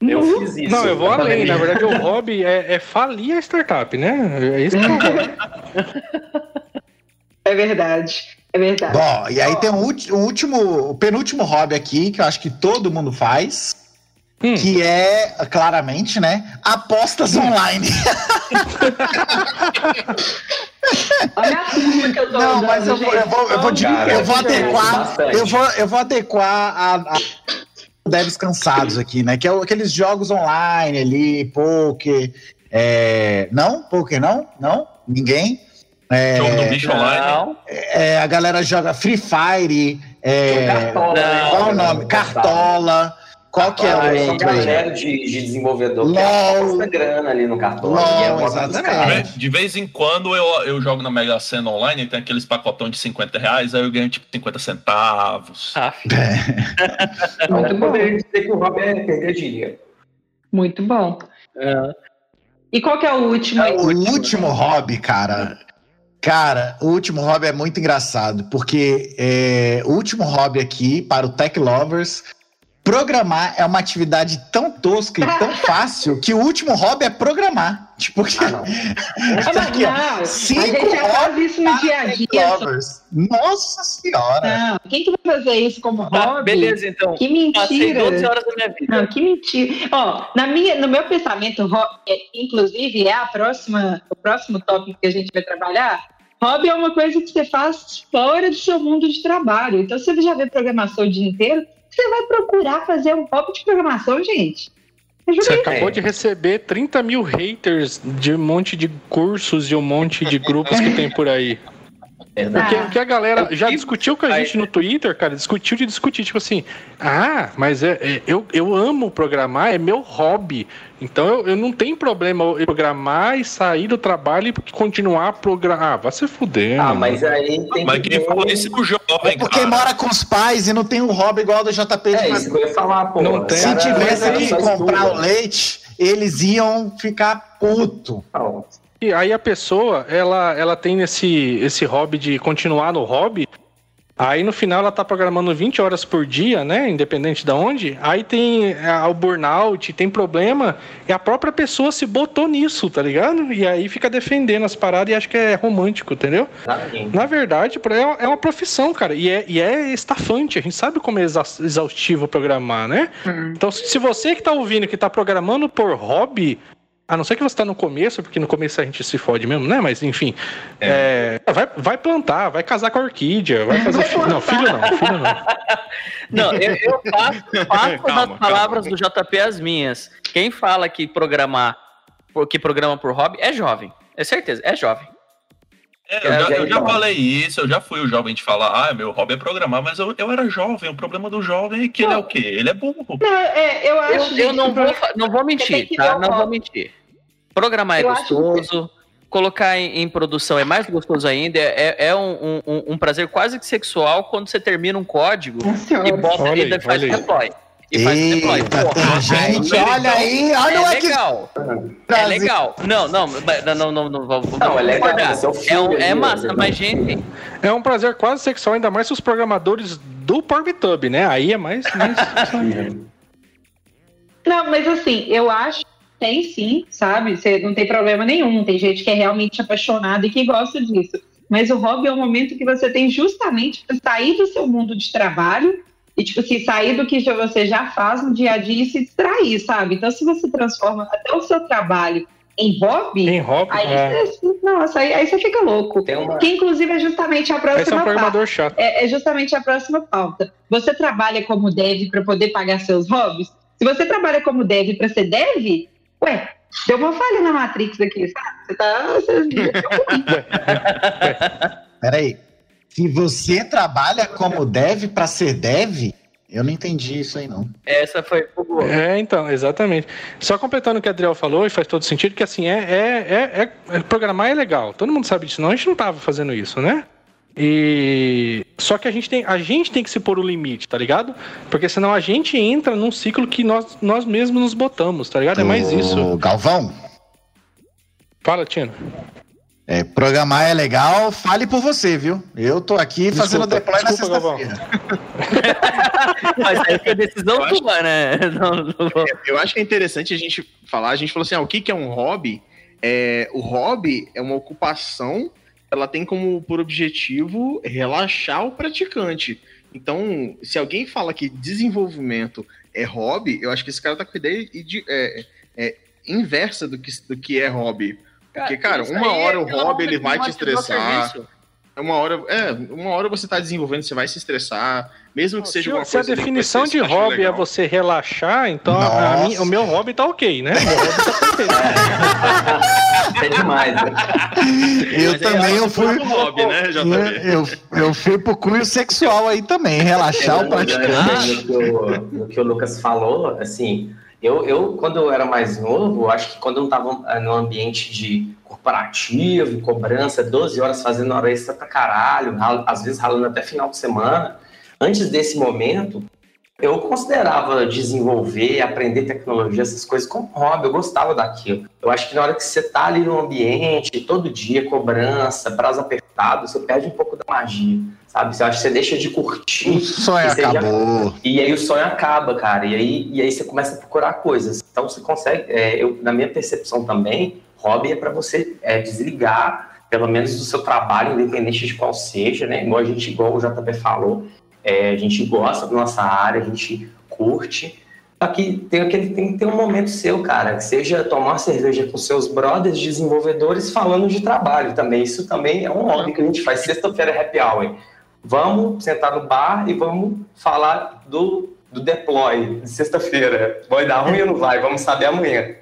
Eu fiz isso. Não, eu vou na além. pandemia. Na verdade, o hobby é, é falir a startup, né? É isso que hobby. É verdade. É verdade. Bom, e aí tem um, um último, o penúltimo hobby aqui, que eu acho que todo mundo faz, Hum. que é, claramente, né, apostas online. Olha a turma que eu tô Não, andando, mas eu vou, eu vou, eu vou. Cara, eu vou adequar, eu vou, eu vou adequar a, a devs cansados aqui, né, que é aqueles jogos online ali, poker, é, não? Poker não? Não? Ninguém? É, Jogo do bicho online. Não, é, a galera joga Free Fire, é, Cartola, né? qual o nome? Cartola, qual que é o aí? galera de, de desenvolvedor que LOL. aposta grana ali no cartão. LOL, é exatamente. De vez- em quando eu, eu jogo na Mega Sena online e tem aqueles pacotão de 50 reais, aí eu ganho tipo 50 centavos. Ah, Muito Eu bom. poderia dizer que o hobby é perder dinheiro. Muito bom. é. E qual que é o último? aí? O último hobby, cara. Cara, o último hobby é muito engraçado, porque é, o último hobby aqui, para o Tech Lovers, programar é uma atividade tão tosca e tão fácil que o último hobby é programar. Tipo, que, Ah, não. Tá aqui, ó. não, a Cinco gente já faz isso no dia a dia. Nossa senhora! Não, quem que vai fazer isso como Tá, hobby? beleza, então. Que Passei 12 mentira. horas da minha vida. Não, que mentira. Ó, na minha, no meu pensamento, hobby, é, inclusive, é a próxima, o próximo tópico que a gente vai trabalhar. Hobby é uma coisa que você faz fora do seu mundo de trabalho. Então, se você já vê programação o dia inteiro, você vai procurar fazer um hobby de programação, gente. Ajuda Você aí. acabou de receber 30 mil haters de um monte de cursos e um monte de grupos que tem por aí. Verdade. Porque, porque a galera já E- discutiu com a gente no Twitter, cara, discutiu de discutir, tipo assim, ah, mas é, é- eu, eu amo programar, é meu hobby. Então eu, eu não tenho problema eu programar e sair do trabalho e continuar a programar. Ah, vai se fuder. Ah, mano. mas aí tem Mas que quem ver- fala isso é o É jovem, porque cara. mora com os pais e não tem um hobby igual do JP de É isso que eu ia falar, pô. Não tem. Se tivesse que comprar o leite, eles iam ficar puto. Não. E aí a pessoa, ela, ela tem esse, esse hobby de continuar no hobby. Aí no final ela tá programando 20 horas por dia, né? Independente de onde. Aí tem ah, o burnout, tem problema. E a própria pessoa se botou nisso, tá ligado? E aí fica defendendo as paradas e acha que é romântico, entendeu? Na verdade, é é uma profissão, cara. E é, e é estafante. A gente sabe como é exa- exaustivo programar, né? Então, se você que tá ouvindo, que tá programando por hobby, a não ser que você tá no começo, porque no começo a gente se fode mesmo, né? Mas enfim. é, vai, vai plantar, vai casar com a orquídea, vai fazer filho. Não, filho não, filho não. Não, eu, eu faço, faço Calma, das palavras calma. do JP as minhas. Quem fala que programar, que programa por hobby, é jovem. É certeza, é jovem. É, eu, já, eu já falei isso, eu já fui o jovem de falar, ah, meu hobby é programar, mas eu, eu era jovem. O problema do jovem é que ele é o quê? Ele é burro. Não, é, eu acho Eu, não, que vou, fa- não vou mentir, que tá? Não vou mentir. Programar é gostoso, colocar em, em produção é mais gostoso ainda. É, é um, um- um prazer quase que sexual quando você termina um código Nossa e bota Olha e faz olha aí. deploy. E faz deploy. Eita, Pô, tem gente, é olha aí, olha o é X legal. É legal. Não, não, não, não, não, não, vamos Não, é legal, é É, um- é massa, né? mas gente, É um prazer quase sexual, ainda mais se os programadores do Pornhub, né? Aí é mais. mais... Não, mas assim, eu acho que tem sim, sabe? Você não tem problema nenhum. Tem gente que é realmente apaixonada e que gosta disso. Mas o hobby é o momento que você tem justamente para sair do seu mundo de trabalho e, tipo assim, sair do que já- você já faz no dia a dia e se distrair, sabe? Então, se você transforma até o seu trabalho em hobby, Tem hobby. aí, é. você, nossa, aí, aí você fica louco. Uma... Que inclusive é justamente a Esse é um próxima programador chato. É, é justamente a próxima pauta. Você trabalha como dev para poder pagar seus hobbies? Se você trabalha como dev para ser dev, ué, deu uma falha na Matrix aqui, sabe? Você tá. Você... Peraí. Se você trabalha como dev pra ser dev, Eu não entendi isso aí, não. Essa foi boa. É, então, exatamente. Só completando o que o Adriel falou, e faz todo sentido, que assim, é, é, é, é- programar é legal. Todo mundo sabe disso, não, a gente não tava fazendo isso, né? E só que a gente tem, a gente tem que se pôr o limite, tá ligado? Porque senão a gente entra num ciclo que nós, nós mesmos nos botamos, tá ligado? É mais isso. Galvão, Fala, Tino. É, programar é legal, fale por você, viu? Eu tô aqui fazendo Desculpa, deploy na desculpa, Galvão. sexta-feira. Mas aí foi decisão Eu acho- tua, né? Não, não vou- Eu acho que é interessante a gente falar, a gente falou assim, ah, o que, que é um hobby? É, o hobby é uma ocupação, ela tem como por objetivo relaxar o praticante. Então, se alguém fala que desenvolvimento é hobby, eu acho que esse cara tá com a ideia de- é, é, inversa do que, do que é hobby. Porque, cara, uma aí hora é o hobby, ele vai te o estressar. É Uma hora, é, uma hora você tá desenvolvendo, você vai se estressar, mesmo que seja Se, uma se a coisa ali que definição de hobby é legal. você relaxar, então a- a o meu hobby tá ok, né? Meu hobby tá perfeito. É demais, né? Eu Mas também eu fui. hobby, né, JB? Eu, eu fui pro cunho sexual aí também, relaxar o praticante. No que, o, no que o Lucas falou, assim, eu, eu, quando eu era mais novo, acho que quando eu estava no ambiente de corporativo, cobrança, 12 horas fazendo hora extra pra caralho, ralo- às vezes ralando até final de semana, antes desse momento, eu considerava desenvolver, aprender tecnologia, essas coisas como hobby, eu gostava daquilo. Eu acho que na hora que você tá ali no ambiente, todo dia, cobrança, prazo apertado, você perde um pouco da magia, sabe? Você acha que você deixa de curtir. O sonho E você já- acabou. E aí o sonho acaba, cara. E aí, e aí você começa a procurar coisas. Então você consegue, é, eu, na minha percepção também, hobby é para você é, desligar, pelo menos do seu trabalho, independente de qual seja, né? Igual a gente, igual o JP falou, é, a gente gosta da nossa área, a gente curte. Só que tem, aquele, tem que ter um momento seu, cara, que seja tomar cerveja com seus brothers desenvolvedores falando de trabalho também. Isso também é um hobby que a gente faz. Sexta-feira é happy hour. Vamos sentar no bar e vamos falar do, do deploy de sexta-feira. Vai dar ruim ou não vai? Vamos saber amanhã.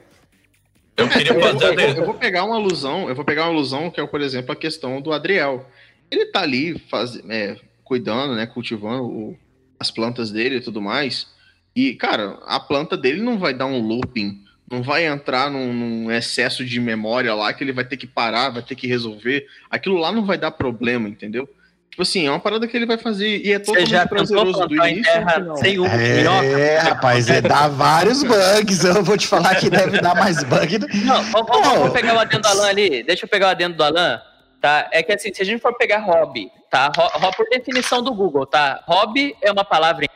Eu queria Eu, eu- eu vou pegar uma alusão, eu vou pegar uma alusão que é, por exemplo, a questão do Adriel. Ele tá ali faz, é, cuidando, né, cultivando o- as plantas dele e tudo mais. E, cara, a planta dele não vai dar um looping, não vai entrar num, num excesso de memória lá que ele vai ter que parar, vai ter que resolver. Aquilo lá não vai dar problema, entendeu? Tipo assim, é uma parada que ele vai fazer e é Você totalmente já prazeroso do em início terra sem um É, minhoca? rapaz, é dar vários bugs. Eu vou te falar que deve dar mais bug. do- Não, vamos, vamos- Não. vamos pegar o adendo do Alan ali. Deixa eu pegar o adendo do Alan. Tá? É que assim, se a gente for pegar hobby, tá? Ho- ho- por definição do Google, tá? Hobby é uma palavra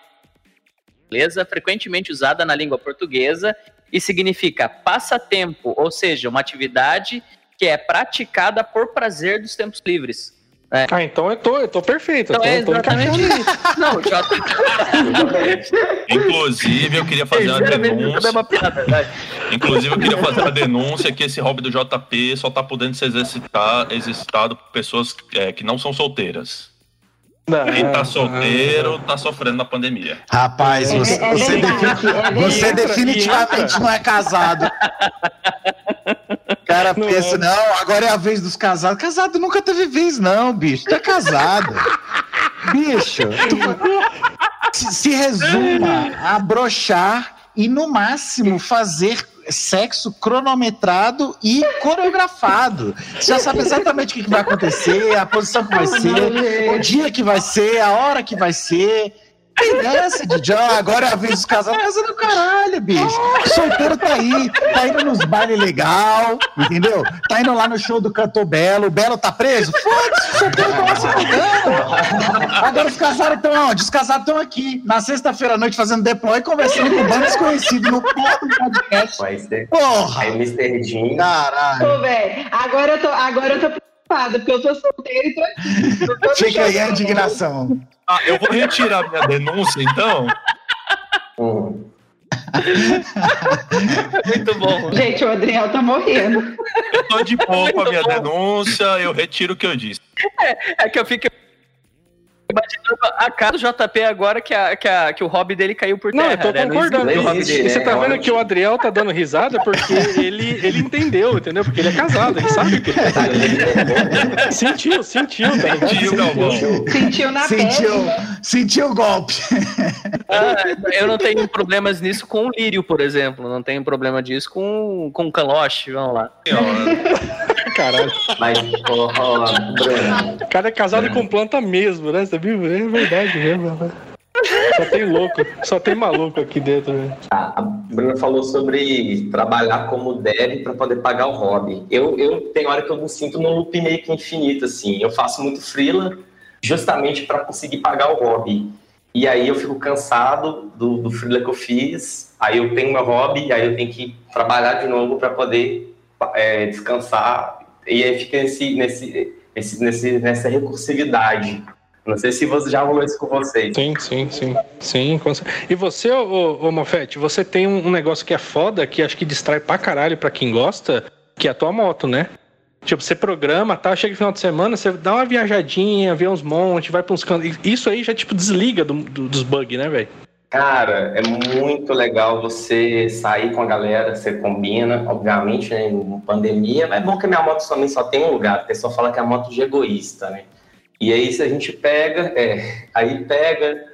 inglesa frequentemente usada na língua portuguesa e significa passatempo, ou seja, uma atividade que é praticada por prazer dos tempos livres. Ah, então eu tô, eu tô perfeito. Então eu é tô, eu tô exatamente encaixando. isso. Não, já Inclusive, eu queria fazer uma denúncia. uma piada, vai. Inclusive, eu queria fazer uma denúncia que esse hobby do JP só tá podendo ser exercitar, exercitado por pessoas é, que não são solteiras. Não, Quem tá não, solteiro tá sofrendo na pandemia. Rapaz, É, você, é você, verdade, defi- é você definitivamente não é casado. O cara Não pensa, é. não, agora é a vez dos casados. Casado nunca teve vez, não, bicho. Tu é casado. bicho, tu- se, se resuma a brochar e, no máximo, fazer sexo cronometrado e coreografado. Você já sabe exatamente o que vai acontecer, a posição que vai ser, o dia que vai ser, a hora que vai ser. Tem dessa, Didi. Ah, agora é a vez dos casados. Casa do caralho, bicho. Solteiro tá aí, tá indo nos bailes legal, entendeu? Tá indo lá no show do Cantor Belo. O Belo tá preso? Foda-se, o solteiro tá lá se pegando. Agora os casados estão onde? Os casados estão aqui, na sexta-feira à noite, fazendo deploy, conversando com bandas desconhecidos no porra do podcast. Vai ser. Porra! Aí, Mr. Jean. Caralho. Ô, velho, agora eu tô, agora eu tô preocupada, porque eu tô solteira e tô aqui. Fica aí a indignação. Ah, eu vou retirar minha denúncia, então. Muito bom. Gente, o Adriel tá morrendo. Eu tô de boa com a minha bom. denúncia, eu retiro o que eu disse. É que eu fico imaginando a cara do JP agora que, a, que, a, que o hobby dele caiu por Não, terra. eu tô né? Não concordando. Não hobby existe, dele. Você tá É vendo ótimo. que o Adriel tá dando risada porque ele, ele entendeu, entendeu? Porque ele é casado, ele sabe que sentiu, sentiu, tá ligado? Sentiu, Galvão. Sentiu na Sentiu, pele. sentiu o golpe. Ah, eu não tenho problemas nisso com o Lírio, por exemplo. Não tenho problema disso com, com o Caloche, vamos lá. Caralho. Mas, ó, ó, Bruno, O cara é casado com planta mesmo, né? Você viu? É verdade mesmo. né? Só tem louco, só tem maluco aqui dentro. Né? a, Bruna falou sobre trabalhar como deve para poder pagar o hobby. Eu, eu tem hora que eu me sinto num loop meio que infinito, assim. Eu faço muito freela justamente para conseguir pagar o hobby. E aí eu fico cansado do, do freela que eu fiz, aí eu tenho meu hobby, aí eu tenho que trabalhar de novo para poder é, descansar. E aí fica nesse, nesse, nesse, nesse, nessa recursividade. Não sei se você já rolou isso com vocês. Sim, sim, sim. Sim, E você, ô, ô Mofete, você tem um, um negócio que é foda, que acho que distrai pra caralho pra quem gosta, que é a tua moto, né? Tipo, você programa, tá? Chega no final de semana, você dá uma viajadinha, vê uns montes, vai pra uns cantos. Isso aí já, tipo, desliga do- do- dos bugs, né, velho? Cara, é muito legal você sair com a galera, você combina, obviamente, né, em pandemia, mas é bom que a minha moto também só tem um lugar, o pessoal fala que é a moto de egoísta, né? E aí se a gente pega, é, aí pega,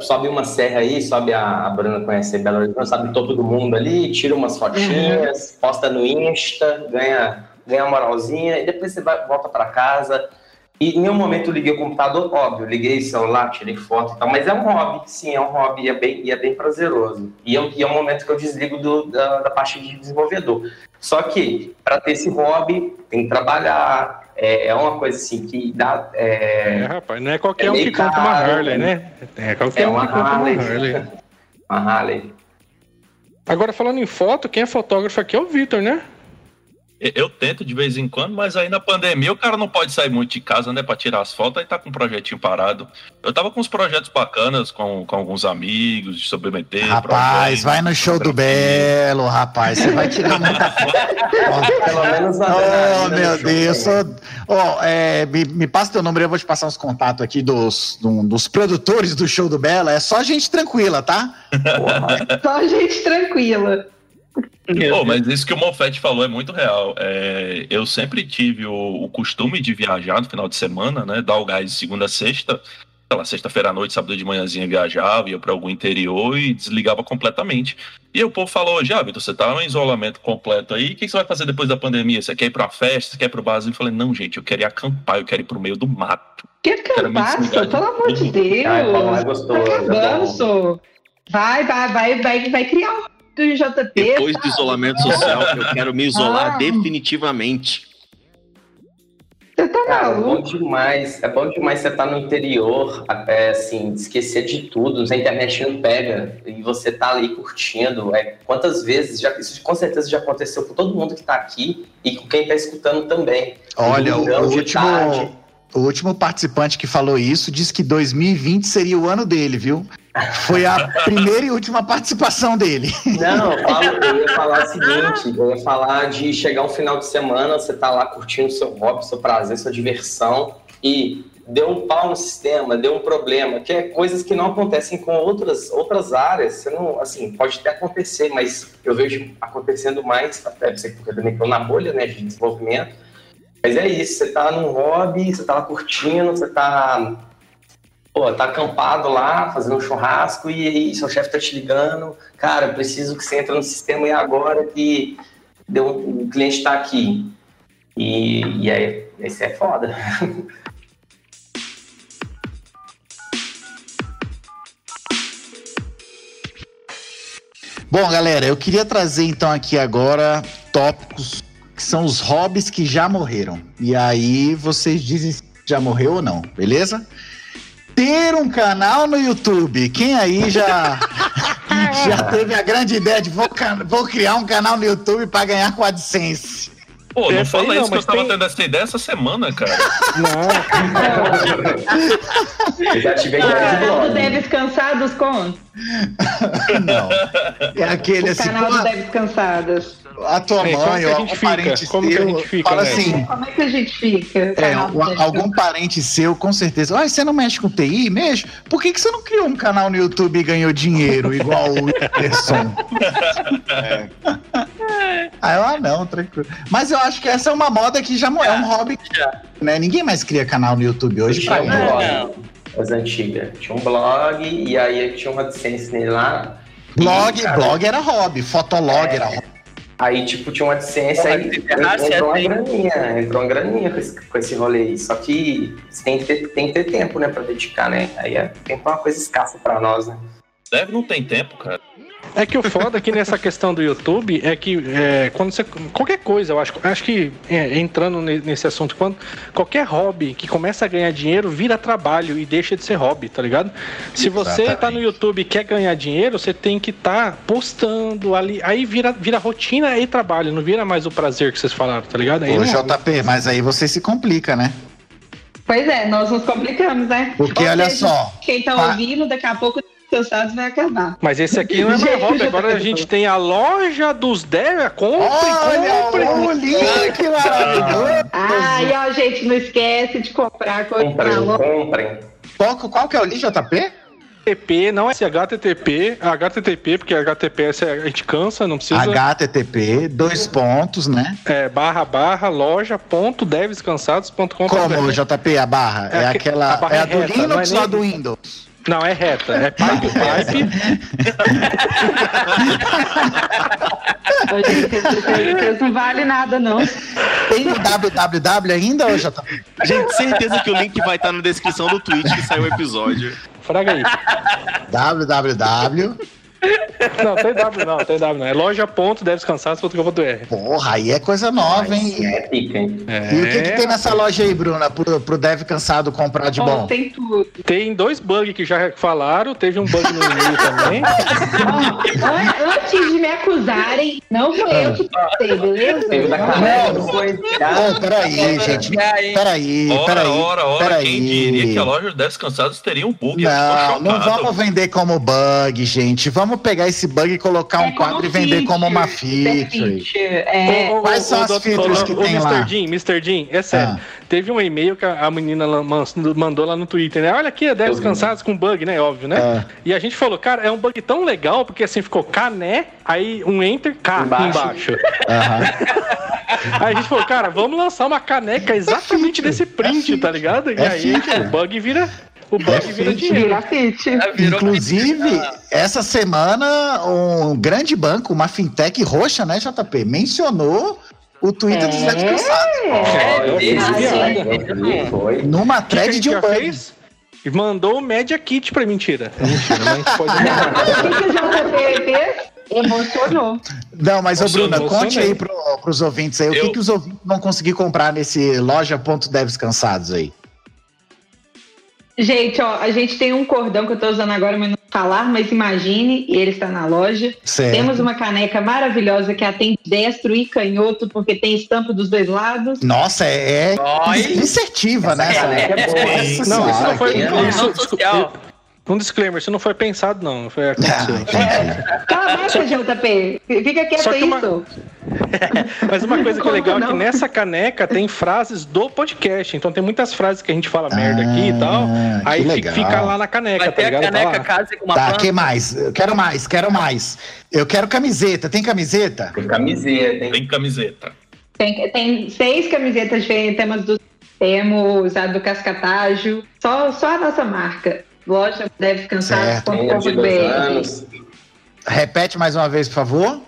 sobe uma serra aí, sobe a, a Bruna conhece Belo Horizonte, sabe todo mundo ali, tira umas fotinhas, posta no Insta, ganha, ganha uma moralzinha, e depois você vai, volta para casa, e em nenhum momento eu liguei o computador, óbvio, liguei o celular, tirei foto e tal, mas é um hobby, sim, é um hobby, e é bem, e é bem prazeroso. E é, um- e é um momento que eu desligo do- da, da parte de desenvolvedor. Só que, para ter esse hobby, tem que trabalhar, é, é uma coisa assim que dá. É, É, rapaz, não é qualquer É um que meio compra uma caro, Harley, né? né? É qualquer é um que compra uma Harley. Harley. Uma Harley. Agora, falando em foto, quem é fotógrafo aqui é o Vitor, né? Eu tento de vez em quando, mas aí na pandemia o cara não pode sair muito de casa, né, pra tirar as fotos, aí tá com um projetinho parado. Eu tava com uns projetos bacanas com, com alguns amigos, de submeter. Rapaz, projetos, vai no show do. Belo, rapaz. Você vai tirar muita foto. Pelo menos a Oh, adrenalina meu show Deus. sou- Ó, é, me, me passa teu número, eu vou te passar uns contatos aqui dos, do- dos produtores do show do Belo. É só gente tranquila, tá? Só gente tranquila. Pô, mas isso que o Mofete falou é muito real. É, eu sempre tive o, o costume de viajar no final de semana, né? Dar o gás de segunda a sexta. Sei sexta-feira à noite, sábado de manhãzinha viajava, ia para algum interior e desligava completamente. E aí o povo falou, já, Vitor, você tá em isolamento completo aí, o que você vai fazer depois da pandemia? Você quer ir pra festa? Você quer ir pro barzinho? Eu falei, não, gente, eu quero ir acampar, eu quero ir pro meio do mato. Que acampar, pelo amor de. Deus. Ai, é gostoso, Tá é acabando, sou. Vai, vai, vai, vai, vai criar um do JP. Depois do sabe? isolamento social, eu quero me isolar Ah. definitivamente. Você tá Cara, é bom maluco? demais. É bom demais você estar no interior, até assim, esquecer de tudo. A internet não pega e você tá ali curtindo. É, quantas vezes, já, isso com certeza já aconteceu com todo mundo que tá aqui e com quem tá escutando também. Olha, o, de último, tarde. o último participante que falou isso disse que 2020 seria o ano dele, viu? Foi a primeira e última participação dele. Não, eu, falo- eu ia falar o seguinte, eu ia falar de chegar um final de semana, você tá lá curtindo seu hobby, seu prazer, sua diversão, e deu um pau no sistema, deu um problema, que é coisas que não acontecem com outras, outras áreas. Você não, assim, pode até acontecer, mas eu vejo acontecendo mais, até porque eu também estou na bolha né, de desenvolvimento. Mas é isso, você tá num hobby, você tá lá curtindo, você tá Pô, tá acampado lá, fazendo um churrasco, e aí seu chefe tá te ligando, cara, preciso que você entre no sistema e agora que deu, o cliente tá aqui. E, e aí, esse é foda. Bom, galera, eu queria trazer então aqui agora tópicos que são os hobbies que já morreram. E aí vocês dizem se já morreu ou não, beleza? Ter um canal no YouTube. Quem aí já já teve a grande ideia de vou, vou criar um canal no YouTube para ganhar com a AdSense? Pô, não Essa aí fala não, isso que eu mas tava tem- tendo essa ideia essa semana, cara. Não, Eu já tive a O ideia de canal do. Deves Cansados com? Não. É aquele O assim, canal pô, do Deves Cansadas. A tua É, como mãe que a ou gente algum fica? parente Como que a seu gente fica, fala né? assim, Como é que a gente fica? É, o- algum parente seu, com certeza. Ah, você não mexe com TI? Mexe. Por que, que você não criou um canal no YouTube e ganhou dinheiro, igual o Whindersson? Ah, eu, ah, não, tranquilo. Mas eu acho que essa é uma moda que já é um hobby. Né? Ninguém mais cria canal no YouTube hoje tinha um blog. Não. as antigas. Tinha um blog e aí tinha uma AdSense nele lá. Blog, E, cara, blog era hobby, fotolog É. era hobby. Aí, tipo, tinha uma AdSense, Porra, aí entrou uma graninha, entrou uma graninha com esse, com esse rolê aí. Só que você tem que, ter, tem que ter tempo, né, pra dedicar, né? Aí é, tempo é uma coisa escassa pra nós, né? Deve não tem tempo, cara. É que o foda aqui nessa questão do YouTube é que é, quando você. Qualquer coisa, eu acho, acho que é, entrando ne- nesse assunto, quando qualquer hobby que começa a ganhar dinheiro vira trabalho e deixa de ser hobby, tá ligado? Se você tá Exatamente. no YouTube e quer ganhar dinheiro, você tem que estar postando ali. Aí vira, vira rotina e trabalho, não vira mais o prazer que vocês falaram, tá ligado? Aí Ô, não- JP, mas aí você se complica, né? Pois é, nós nos complicamos, né? Porque Ou olha seja, só, Quem tá pa- ouvindo, daqui a pouco os dados vai acabar. Mas esse aqui não é mais hobby. Agora a gente tem a loja dos 10. Compre, compre. Olha o link maravilhoso. Ah, e ó, gente, não esquece de comprar coisa loja. comprem. Qual, qual que é o link, JP? HTTP, não é HTTP, HTTP, porque HTTPS a gente cansa, não precisa. HTTP, dois pontos, né? É, barra barra loja ponto devscansados.com. Como, JP, a barra? É É, aque- aquela. a barra é a é do reta, Linux não é ou a do nem- Windows? Não, é reta, é pipe pipe. Vocês vocês não vale nada, não. Tem o www ainda, ô JP? Gente, certeza que o link vai estar na descrição do tweet que saiu o episódio. Fraga aí. www. Não, tem W não, tem W não. É loja.devscansados.com.br. Porra, aí é coisa nova, hein? É pica, hein? E o que, que tem nessa loja aí, Bruna, pro, pro dev cansado comprar de Ó, bom? tem tudo. Tem dois bugs que já falaram, teve um bug no e-mail também. Ó, antes de me acusarem, não foi eu que postei, beleza? Não foi? Ô, peraí, gente. Peraí, Ora, peraí. ora, ora, peraí. quem diria que a loja dos descansados teria um bug? Não, não vamos vender como bug, gente. Vamos pegar esse bug e colocar um É como quadro e vender como uma feature, feature. feature, É, ô, Quais ô, são ô, as features que tem Mr. lá? Jean, Mr. Jean, é sério. Ah. Teve um e-mail que a menina mandou lá no Twitter, né? Olha aqui, é 10 Eu vi. cansados com bug, né? Óbvio, né? É. E a gente falou, cara, é um bug tão legal, porque assim ficou cané, aí um enter, K Embaixo. embaixo. Aí a gente falou, cara, vamos lançar uma caneca exatamente desse print, tá ligado? E É aí feature. o bug vira. O bug É vira dinheiro. vira fit. Já virou Inclusive, essa semana, um grande banco, uma fintech roxa, né, JP, mencionou o Twitter dos Dev Cansados. Ó, eu fiz isso aí, sim. eu vi, foi. Numa thread de um fez? E mandou o Media Kit pra mentira. Mentira, mas a gente pode O que o JP? Emocionou. Não, mas, ô Emocionou, Bruna, conte aí pro, pros ouvintes aí, o que, Eu- que os ouvintes vão conseguir comprar nesse loja.devs cansados aí? Gente, ó, a gente tem um cordão que eu tô usando agora, mas não falar, mas imagine, e ele está na loja. Certo. Temos uma caneca maravilhosa que atende destro e canhoto, porque tem estampa dos dois lados. Nossa, é, é insertiva, né? Essa caneca é boa, Não, isso não foi. é Isso, reunião desculpa, social. Um disclaimer, isso não foi pensado, não. Foi aconteceu. Ah, entendi. Cala a boca, JP. Fica quieto Só que uma- isso. Mas uma coisa que é legal é que não? nessa caneca tem frases do podcast. Então tem muitas frases que a gente fala merda aqui e tal. Ah, Aí que fi- legal. fica lá na caneca, Vai tá ter a ligado? Tá caneca lá. casa com uma Tá, planta. que mais? Eu quero mais, quero mais. Eu quero camiseta. Tem camiseta? Tem camiseta, hein? Tem camiseta. Tem, tem seis camisetas diferentes, temos do temos a do Cascatágio, só, só a nossa marca. Loja deve Tem. Repete mais uma vez, por favor.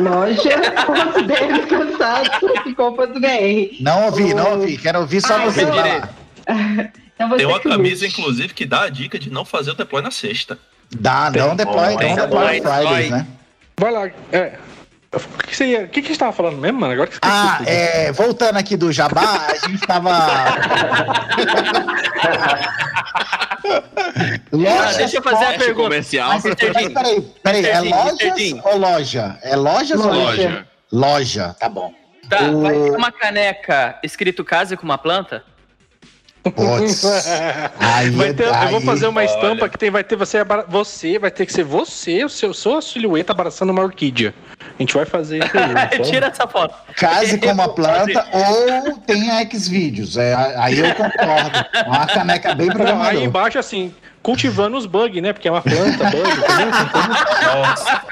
Loja.devescansados.com.br. Não ouvi, não ouvi. Quero ouvir só Ah, você. então-. Então você Tem uma camisa, lute. inclusive, que dá a dica de não fazer o deploy na sexta. Dá, não deploy, Tem. não deploy Deploy, Fridays, né? Vai lá. É. O que você ia. O que, que a gente tava falando mesmo, mano? Agora que esqueci Ah, é, voltando aqui do Jabá, a gente tava. Ah, deixa eu fazer a pergunta. comercial. Mas, mas peraí, peraí, é lojas ou loja? É lojas ou loja? Loja. Loja, tá bom. Tá, O- vai ter uma caneca escrito casa com uma planta? Putz. Aí Vai é- ter, eu vou aí- fazer uma olha. estampa que tem, vai ter você, você, vai ter que ser você, o seu, sua silhueta abraçando uma orquídea. A gente vai fazer isso aí. Tira essa foto. Case com uma planta ou tenha Xvideos. É, aí eu concordo. Uma caneca bem Não, aí embaixo, assim, cultivando os bugs, né? Porque é uma planta, bug? Nossa,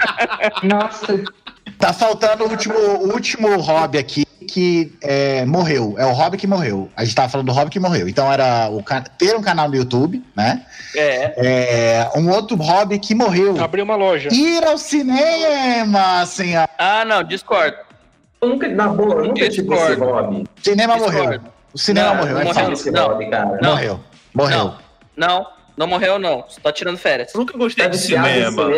Nossa, Tá faltando o último, o último hobby aqui, que é, morreu. É o hobby que morreu. A gente tava falando do hobby que morreu. Então era o ter um canal no YouTube, né? É. É, um outro hobby que morreu. Abriu uma loja. Ir ao cinema, assim, ó. Ah, não, discordo. Eu nunca, na boa, eu nunca tive esse Discordo. hobby. Cinema Discordo. morreu. O cinema Não, morreu, não é morreu. Não. hobby, cara. Não. Morreu. Morreu. Não, não, não morreu, não. Você tá tirando férias. Eu nunca gostei Tá de cinema. cinema?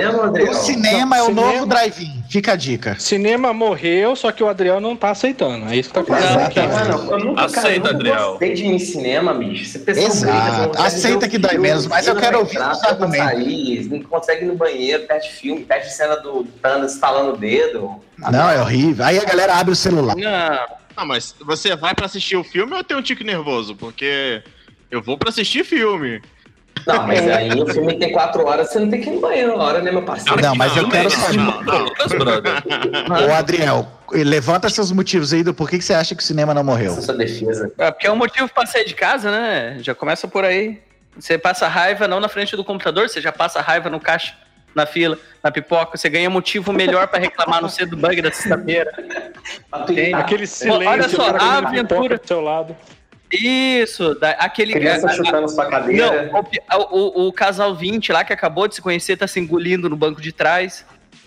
O cinema é o Cinema- novo drive-in. Fica a dica. Cinema morreu, só que o Adriel não tá aceitando. É isso que tá acontecendo. Mano, eu nunca, cara, Aceita, eu nunca Adriel. gostei de ir em cinema, bicho. Exato. não Aceita que dói menos, mas eu não quero ouvir os não argumentos. sair, não consegue ir no banheiro, perde filme, perde cena do Thanos estalando o dedo. Não, é horrível. Aí a galera abre o celular. Não, Ah, mas você vai pra assistir o filme ou tem um tique nervoso? Porque eu vou pra assistir filme. Não, mas aí o filme tem quatro horas, você não tem que ir no banheiro na hora, né, meu parceiro? Não, mas eu quero saber. Ô, Adriel, levanta seus motivos aí do porquê que você acha que o cinema não morreu. Essa é a sua defesa. é porque é um motivo pra sair de casa, né? Já começa por aí. Você passa raiva não na frente do computador, você já passa raiva no caixa, na fila, na pipoca. Você ganha motivo melhor pra reclamar no cedo bug da sexta-feira. Tem Aquele silêncio, olha só, a aventura- do seu lado. Isso, da- aquele. criança a- a- chutando sua cadeira. Não, o, o- o casal 20 lá que acabou de se conhecer tá se engolindo no banco de trás.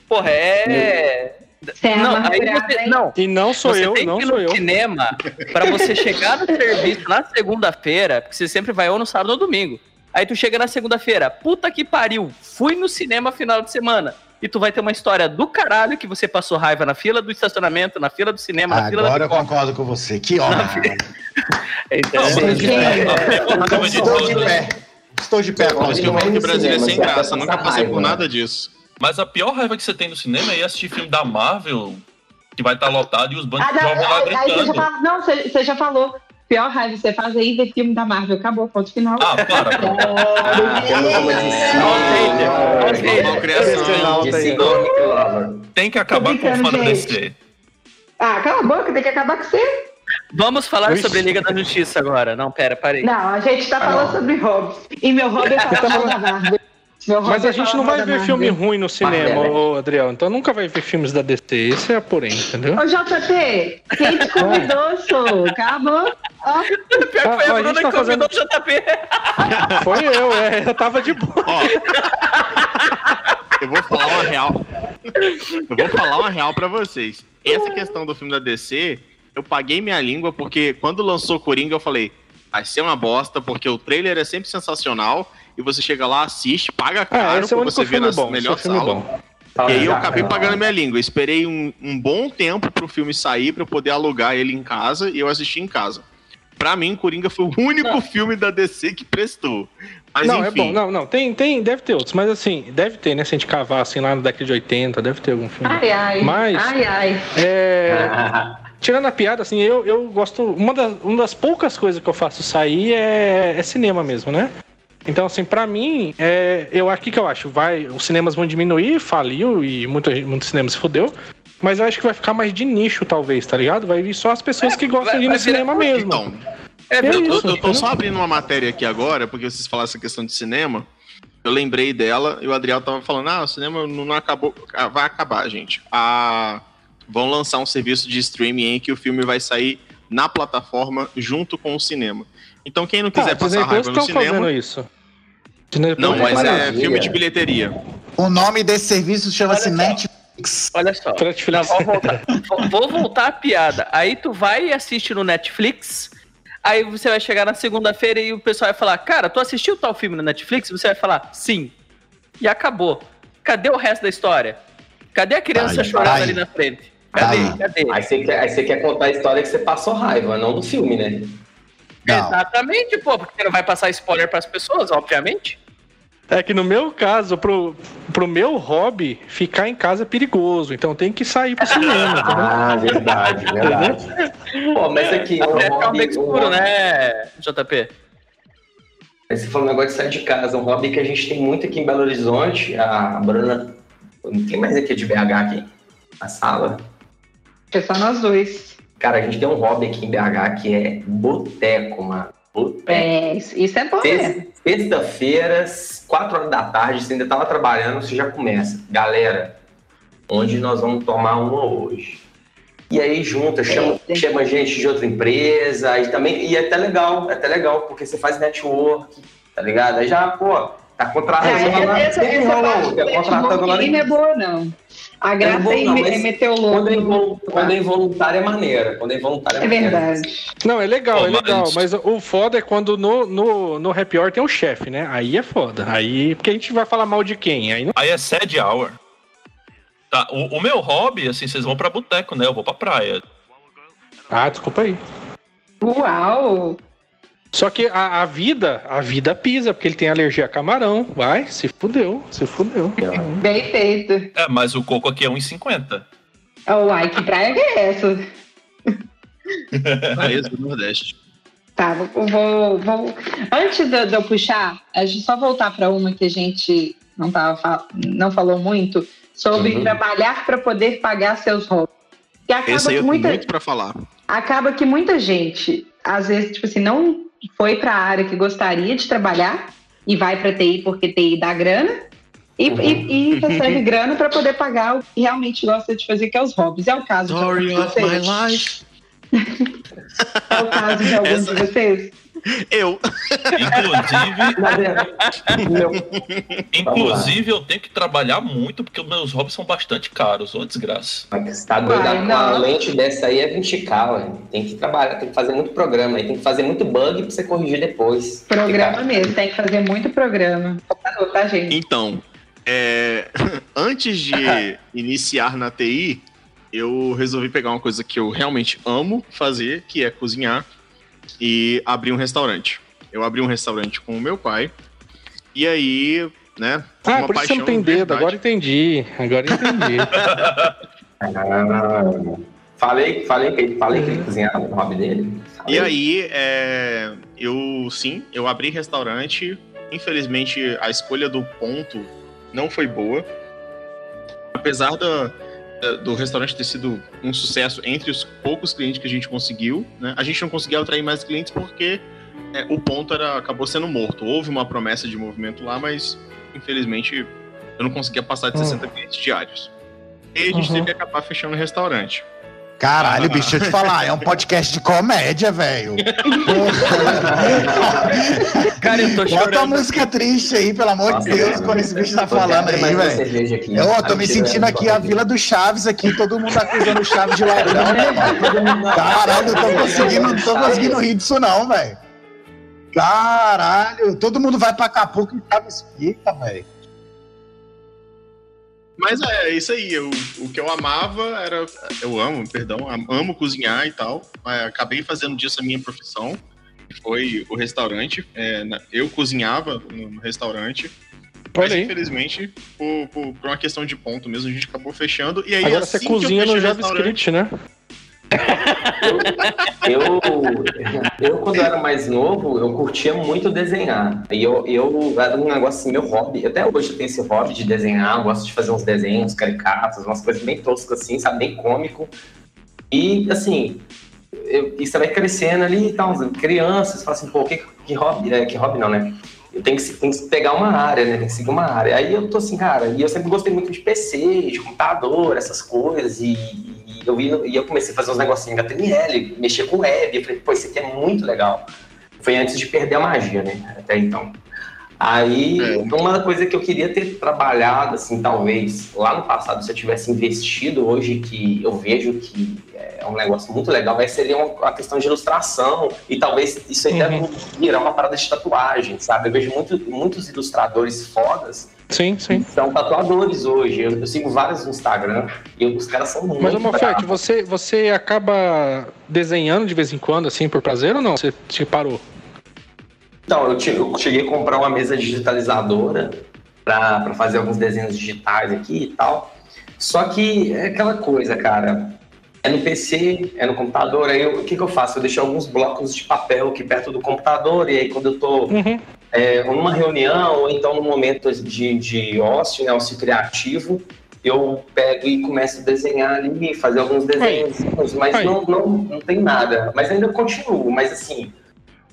Porra, é. Você é não, aí amargurado, você, não, E não sou você eu, tem não que ir sou no eu. cinema pra você chegar no serviço na segunda-feira, porque você sempre vai ou no sábado ou no domingo. Aí tu chega na segunda-feira, puta que pariu, fui no cinema final de semana. E tu vai ter uma história do caralho que você passou raiva na fila do estacionamento, na fila do cinema, na fila Agora da eu concordo com você. Que honra. Então, é. Raiva de Estou de todos. pé. Estou de pé com Por isso que eu é que no Brasília é sem graça. Nunca passar passei por raiva, nada disso. Mas a pior raiva que você tem no cinema é assistir filme da Marvel, que vai estar lotado e os bancos Ah, não, jovens lá aí- aí você já gritando. fala- não, você, você já falou. Pior raiva você faz aí ver filme da Marvel. Acabou, ponto final. Ah, para. Malcriação. Tem que acabar com o fã da. DC. Ah, cala a boca, tem que acabar com você. Vamos falar sobre Liga da Justiça agora. Não, pera, parei. Não, a gente tá Ah, falando não. sobre hobbies. E meu hobby é falar mal da Marvel. Mas é a gente não vai ver filme ruim no cinema, ô Adriel. Então nunca vai ver filmes da DC. Esse é a porém, entendeu? Ô, JP, quem te convidou, sou? Acabou. Ó, Pior que foi a Bruna tá que convidou o JP. Foi eu, é. Eu tava de boa. Ó, eu vou falar uma real. Eu vou falar uma real pra vocês. Essa questão do filme da DC, eu paguei minha língua porque quando lançou Coringa eu falei, vai ser uma bosta porque o trailer é sempre sensacional e você chega lá, assiste, paga Ah, caro é o pra você ver na bom. É melhor filme sala. bom. E aí eu Ah, acabei não. pagando minha língua. Eu esperei um, um bom tempo pro filme sair pra eu poder alugar ele em casa e eu assisti em casa. Pra mim, Coringa foi o único filme da DC que prestou. Mas não, enfim. é bom. Não, não. Tem, tem, deve ter outros. Mas assim, deve ter, né? Se a gente cavar assim lá na década de 80, deve ter algum filme. Ai, ai. Mas- Ai, ai. É. Tirando a piada, assim, eu, eu gosto. Uma das, uma das poucas coisas que eu faço sair é, é cinema mesmo, né? Então, assim, pra mim, é, eu aqui que eu acho, vai, os cinemas vão diminuir, faliu e muito, muito cinema se fudeu. Mas eu acho que vai ficar mais de nicho, talvez, tá ligado? Vai vir só as pessoas que gostam vai- de ir no cinema mesmo. Então, É, É eu, isso, eu- eu tô só abrindo uma matéria aqui agora, porque vocês falaram essa questão de cinema. Eu lembrei dela e o Adriel tava falando: ah, o cinema não, não acabou. ah, Vai acabar, gente. Ah, vão lançar um serviço de streaming em que o filme vai sair na plataforma junto com o cinema. Então, quem não quiser Ah, passar raiva no cinema. isso. Não, Plus mas tá é. Maravilha. filme de bilheteria. O nome desse serviço chama-se. Netflix. Olha só. Netflix. Vou, voltar, vou- vou voltar à piada. Aí tu vai e assiste no Netflix. Aí você vai chegar na segunda-feira e o pessoal vai falar: Cara, tu assistiu tal filme no Netflix? Você vai falar: Sim. E acabou. Cadê o resto da história? Cadê a criança Ai, chorando ai. ali na frente? Cadê? Ai. Cadê? Aí você, quer, aí você quer contar a história que você passou raiva, não do filme, né? Não. Exatamente, pô, porque você não vai passar spoiler pras pessoas, obviamente. É que no meu caso, pro, pro meu hobby, ficar em casa é perigoso. Então tem que sair pro cinema. entendeu? Ah, verdade, verdade. Pô, mas aqui, Até ficar um beco escuro, né, JP? Aí Você falou um negócio de sair de casa, um hobby que a gente tem muito aqui em Belo Horizonte. A Bruna. Não tem mais aqui de BH aqui? Na sala? É só nós dois. Cara, a gente tem um hobby aqui em BH que é boteco, mano. Boteco. É, isso, é bom Sexta-feira, 4 horas da tarde, você ainda tava trabalhando, você já começa. Galera, onde nós vamos tomar uma hoje? E aí junta, chama, É. chama gente de outra empresa, aí também, e é até legal, é até legal, porque você faz network, tá ligado? Aí já, pô, tá contratando É, lá, essa, tem essa parte do tá contratando lá não é boa, não. A graça é, não, mas é meter o Quando louco. é, quando é involuntário é maneira. Quando é involuntário é, É verdade. Não, é legal, Pô, é legal. mas- Mas o foda é quando no, no, no happy hour tem um chefe, né? Aí é foda. Aí. Porque a gente vai falar mal de quem? Aí não. Aí é sad hour. Tá, o, o meu hobby, assim, vocês vão pra boteco, né? Eu vou pra praia. Ah, desculpa aí. Uau! Só que a, a vida, a vida pisa, porque ele tem alergia a camarão. Vai, se fudeu, se fudeu. Bem feito. É, mas o coco aqui é 1,50. Uai, que praia que é essa? Praia do Nordeste. Tá, vou, vou- Antes de, de eu puxar, a gente só voltar para uma que a gente não, tava, fa- não falou muito, sobre Uhum. trabalhar para poder pagar seus. E acaba Esse aí que eu tenho muita, muito pra falar. acaba que muita gente, às vezes, tipo assim, não foi para a área que gostaria de trabalhar e vai para TI porque TI dá grana e, Uhum. e- e recebe grana para poder pagar o que realmente gosta de fazer, que é os hobbies. É o caso Story de of my life. É o caso de alguns Essa- de vocês? Eu. Inclusive, inclusive, eu tenho que trabalhar muito porque os meus hobbies são bastante caros, ô desgraça. Mas tá doido? Com a lente dessa aí é 20k, ué. Tem que trabalhar, tem que fazer muito programa, aí tem que fazer muito bug pra você corrigir depois. Programa mesmo, tem que fazer muito programa. Computador, tá, gente? Então, é, antes de iniciar na TI, eu resolvi pegar uma coisa que eu realmente amo fazer, que é cozinhar, e abrir um restaurante. Eu abri um restaurante com o meu pai, e aí, né? Ah, uma por isso você não tem dedo. Agora entendi. Agora entendi. Ah, falei, falei, que- falei que ele cozinhava no hobby dele. E aí, é, eu sim, eu abri restaurante. Infelizmente, a escolha do ponto não foi boa. Apesar da- da- do restaurante ter sido um sucesso entre os poucos clientes que a gente conseguiu, né? A gente não conseguiu atrair mais clientes porque é, o ponto era, acabou sendo morto. Houve uma promessa de movimento lá, mas infelizmente eu não conseguia passar de Hum. 60 clientes diários. E a gente Uhum. teve que acabar fechando o restaurante. Caralho, bicho, deixa eu te falar, é um podcast de comédia, velho. Cara, eu tô Bota uma chorando. música triste aí, pelo amor Nossa, de Deus, cara. quando esse bicho tá falando aí, velho. aqui. Eu ó, tô Tá me sentindo aqui a. Vila do Chaves aqui, todo mundo acusando o Chaves de ladrão, né, mano? Caralho, eu tô conseguindo, não tô conseguindo rir disso não, velho. Caralho, todo mundo vai pra Acapulco e Chaves fica, velho. Mas é isso aí. Eu, o que eu amava era. Eu amo, perdão, am- amo cozinhar e tal. acabei fazendo disso a minha profissão. que Foi o restaurante. É, eu cozinhava no, restaurante. Mas infelizmente, por, por- por uma questão de ponto mesmo, a gente acabou fechando. E aí, Agora assim você cozinha no JavaScript, né? Eu, eu, quando era mais novo, eu curtia muito desenhar. E eu, eu era um negócio assim, meu hobby. Até hoje eu tenho esse hobby de desenhar, eu gosto de fazer uns desenhos caricatos, umas coisas bem toscas assim, sabe? Bem cômico. E assim, eu, vai crescendo ali e tal, crianças, fala assim, pô, que, que hobby, né? Que hobby não, né? Eu tenho que, tenho que pegar uma área, né? Tem que seguir uma área. Aí eu tô assim, cara, e eu sempre gostei muito de PC, de computador, essas coisas, e eu, e eu comecei a fazer uns negocinhos em HTML, mexer com web, eu falei, pô, isso aqui é muito legal. Foi antes de perder a magia, né? Até então. Aí, É. uma coisa que eu queria ter trabalhado, assim, talvez, lá no passado, se eu tivesse investido hoje, que eu vejo que é um negócio muito legal, seria uma, a questão de ilustração, e talvez isso aí deve virar uma parada de tatuagem, sabe? Eu vejo muito, muitos ilustradores fodas Sim, sim. são tatuadores hoje. Eu, eu sigo vários no Instagram, e os caras são muito Mas, Mofete, você, você acaba desenhando de vez em quando, assim, por prazer ou não? Você te parou? Então, eu, eu cheguei a comprar uma mesa digitalizadora para fazer alguns desenhos digitais aqui e tal. Só que é aquela coisa, cara. É no PC, é no computador. Aí eu- o que, que eu faço? Eu deixo alguns blocos de papel aqui perto do computador. E aí, quando eu tô Uhum. É, numa reunião ou então num momento de, de ócio, né, ócio criativo, eu pego e começo a desenhar ali, fazer alguns desenhos, mas não, não, não tem nada. Mas ainda continuo, mas assim,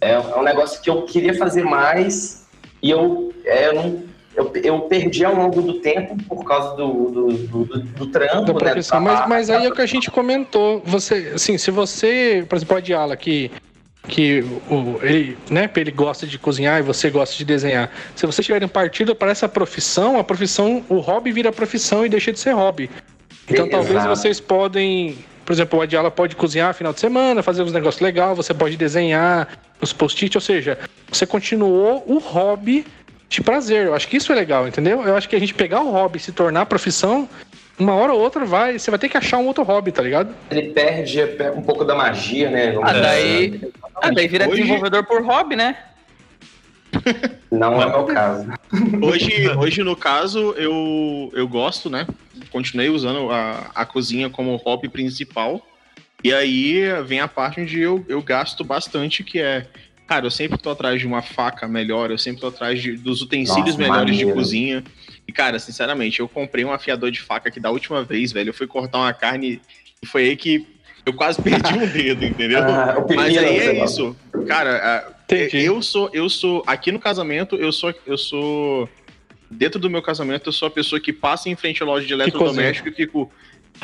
é, é um negócio que eu queria fazer mais e eu, é, eu eu, eu perdi ao longo do tempo por causa do, do, do, do, trampo, da né? Mas, mas aí é o que a gente comentou. Você, assim, se você, por exemplo, a Diala que que o, ele, né, ele gosta de cozinhar e você gosta de desenhar. Se vocês tiverem partido para essa profissão, a profissão, o hobby vira profissão e deixa de ser hobby. Então Exato. talvez vocês podem, por exemplo, a Diala pode cozinhar final de semana, fazer uns negócios legais, você pode desenhar os post-it, ou seja, você continuou o hobby de prazer. Eu acho que isso é legal, entendeu? Eu acho que a gente pegar o hobby e se tornar profissão, uma hora ou outra vai, você vai ter que achar um outro hobby, tá ligado? Ele perde um pouco da magia, né? Vamos Ah, daí, assim. ah, daí vira Hoje- desenvolvedor por hobby, né? Não é o meu caso. Hoje, hoje no caso, eu, eu gosto, né? Continuei usando a, a cozinha como hobby principal. E aí vem a parte onde eu, eu gasto bastante, que é. Cara, eu sempre tô atrás de uma faca melhor, eu sempre tô atrás de, dos utensílios Nossa, melhores de maneiro. cozinha. E, cara, sinceramente, eu comprei um afiador de faca que da última vez, velho, eu fui cortar uma carne e foi aí que eu quase perdi um dedo, entendeu? Ah, Mas aí é isso. Cara, Entendi. eu sou, eu sou. Aqui no casamento, eu sou. Eu sou. Dentro do meu casamento, eu sou a pessoa que passa em frente à loja de eletrodoméstico e fico.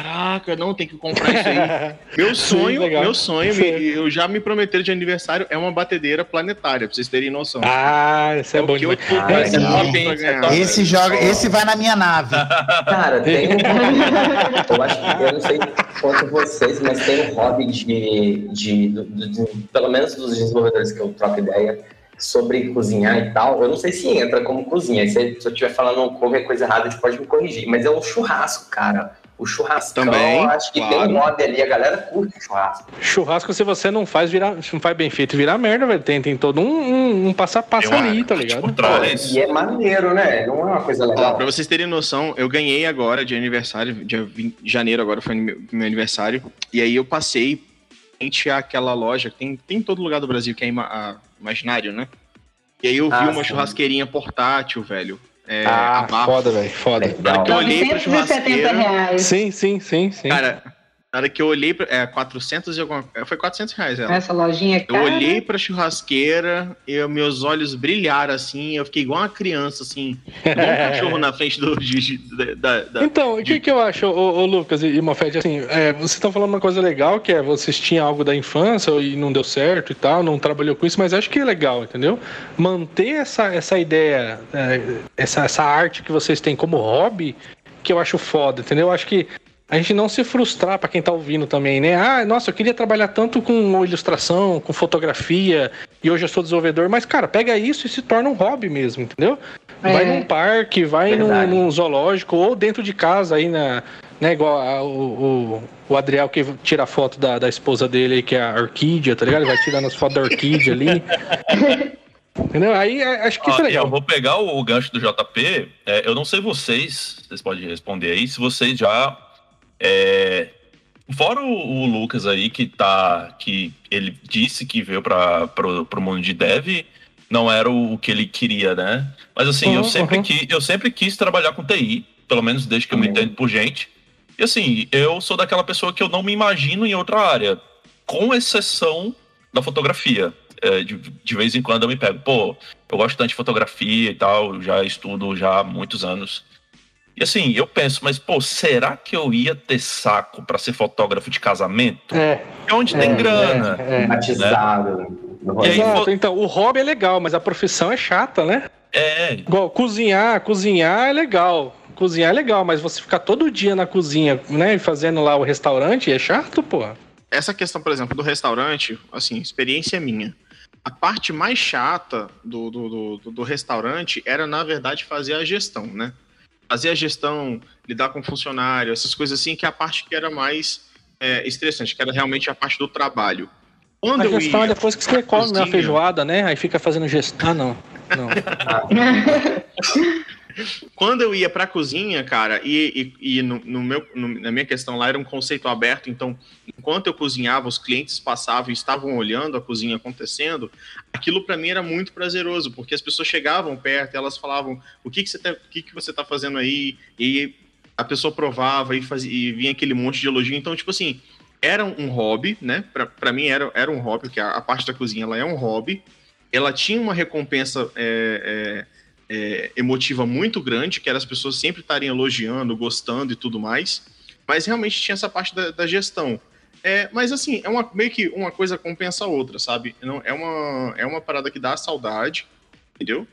Caraca, não, tem que comprar isso aí. Meu sonho, legal. meu sonho, Sim. me- eu já me prometeram de aniversário, é uma batedeira planetária, pra vocês terem noção. Ah, isso é, o bom eu demais. tô Ah, esse é? Esse é joga, esse vai na minha nave. Cara, tem um. eu acho que eu não sei quanto vocês, mas tem um hobby de. de, do- de- pelo menos dos desenvolvedores que eu troco ideia sobre cozinhar e tal. Eu não sei se entra como cozinha. Se, se eu estiver falando qualquer coisa errada, a gente pode me corrigir. Mas é o churrasco, cara. O churrascão, Também, eu acho que tem claro. um hobby ali, a galera curte churrasco. Churrasco, se você não faz, virar, se não faz bem feito, vira merda, velho. Tem, tem todo um, um, um passo a passo Tem ali, tá ligado? por trás. E é maneiro, né? Não é uma coisa Ó, legal. pra vocês terem noção, eu ganhei agora de aniversário, dia 20 de janeiro agora foi meu, meu aniversário, e aí eu passei frente àquela loja que tem, tem em todo lugar do Brasil, que é ima- a Imaginário, né? E aí eu vi Ah, uma sim. churrasqueirinha portátil, velho. É, ah, foda, velho, foda. Hora que eu olhei pra 970 churrasqueira, reais. Sim, sim, sim, sim. cara, na hora que eu olhei pra. É, 400 e alguma. é, Foi 400 reais ela. Essa lojinha é Eu olhei pra churrasqueira e meus olhos brilharam assim, eu fiquei igual uma criança, assim, igual um cachorro na frente do. de- de- da, da- Então, o que, que eu acho, ô, ô, Lucas e, e Mofete, assim, é, vocês estão falando uma coisa legal, que é vocês tinham algo da infância e não deu certo e tal, não trabalhou com isso, mas acho que é legal, entendeu? Manter essa, essa ideia, é, essa, essa arte que vocês têm como hobby, que eu acho foda, entendeu? Eu acho que a gente não se frustrar pra quem tá ouvindo também, né? Ah, nossa, eu queria trabalhar tanto com ilustração, com fotografia, e hoje eu sou desenvolvedor, mas, cara, pega isso e se torna um hobby mesmo, entendeu? Vai É. num parque, vai num, num zoológico, ou dentro de casa aí na. Né, igual a- o, o, o Adriel que tira a foto da, da esposa dele aí, que é a orquídea, tá ligado? Ele vai tirando as fotos da orquídea ali. Entendeu? Aí é, acho que isso é Ó, legal. eu vou pegar o, o gancho do JP. é, eu não sei vocês, vocês podem responder aí, se vocês já. É, fora o, o Lucas aí, que tá. que ele disse que veio para pro, pro mundo de dev, não era o que ele queria, né? Mas assim, eu, Uhum, sempre uhum. qui- eu sempre quis trabalhar com TI, pelo menos desde que eu me Uhum. entendo por gente. E assim, eu sou daquela pessoa que eu não me imagino em outra área, com exceção da fotografia. É, de, de vez em quando eu me pego, pô, eu gosto tanto de fotografia e tal, eu já estudo já há muitos anos. E assim, eu penso, mas pô, será que eu ia ter saco pra ser fotógrafo de casamento? É, É onde tem É, grana. é, é. Batizado. rolê. E aí, Exato, então, o hobby é legal, mas a profissão é chata, né? É, Igual, cozinhar, cozinhar é legal. Cozinhar é legal, mas você ficar todo dia na cozinha, né, e fazendo lá o restaurante é chato, pô. Essa questão, por exemplo, do restaurante, assim, experiência minha. A parte mais chata do, do, do- do restaurante era, na verdade, fazer a gestão, né? Fazer a gestão, lidar com funcionário, essas coisas assim, que é a parte que era mais é, estressante, que era realmente a parte do trabalho. Quando A eu gestão é ia depois que você come né, a cozinha- feijoada, né? Aí fica fazendo gestão. Ah, não. Não. Quando eu ia pra cozinha, cara, e, e, e no, no meu, no- na minha questão lá era um conceito aberto, então, enquanto eu cozinhava, os clientes passavam e estavam olhando a cozinha acontecendo, aquilo pra mim era muito prazeroso, porque as pessoas chegavam perto elas falavam: o que, que, você, tá, o que, que você tá fazendo aí? E a pessoa provava e, fazia, e vinha aquele monte de elogio. Então, tipo assim, era um hobby, né? Pra mim era, era um hobby, porque a, a parte da cozinha ela é um hobby. Ela tinha uma recompensa. é, é, é, emotiva muito grande, que era as pessoas sempre estarem elogiando, gostando e tudo mais, mas realmente tinha essa parte da, da gestão. É, mas assim, é uma, meio que uma coisa compensa a outra, sabe? Não, é, uma, é uma parada que dá saudade, entendeu?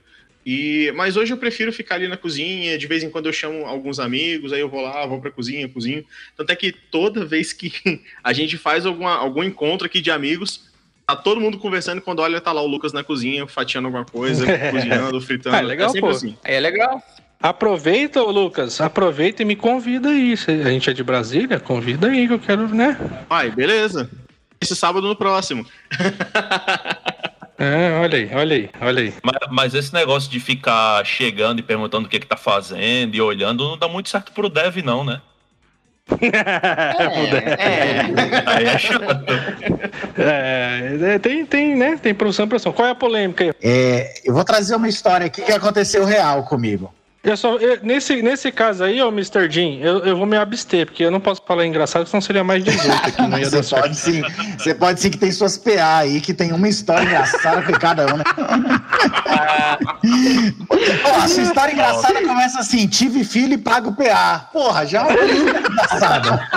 E, mas hoje eu prefiro ficar ali na cozinha, de vez em quando eu chamo alguns amigos, aí eu vou lá, vou pra cozinha, cozinho. Tanto é que toda vez que a gente faz alguma, algum encontro aqui de amigos, tá todo mundo conversando e quando olha, tá lá o Lucas na cozinha, fatiando alguma coisa, cozinhando, fritando. Ah, é legal, é pô. assim. É legal. Aproveita, Lucas, aproveita e me convida aí. Se a gente é de Brasília, convida aí que eu quero, né? Ai, beleza. Esse sábado no próximo. É, olha aí, olha aí, olha aí. Mas, mas esse negócio de ficar chegando e perguntando o que, que tá fazendo e olhando não dá muito certo pro dev, não, né? Aí é chato. É, é, tem, tem, né? Tem produção e pressão. Qual é a polêmica aí? É, eu vou trazer uma história aqui que aconteceu real comigo. Eu só, eu- nesse, nesse caso aí, ô Mr. Jean, eu, eu vou me abster, porque eu não posso falar engraçado, senão seria mais 18 aqui, não ia dar certo. pode sim, você pode sim que tem suas PA aí, que tem uma história engraçada com cada um, né? Ó, a sua história engraçada começa assim: tive filho e pago PA. Porra, já é uma engraçada.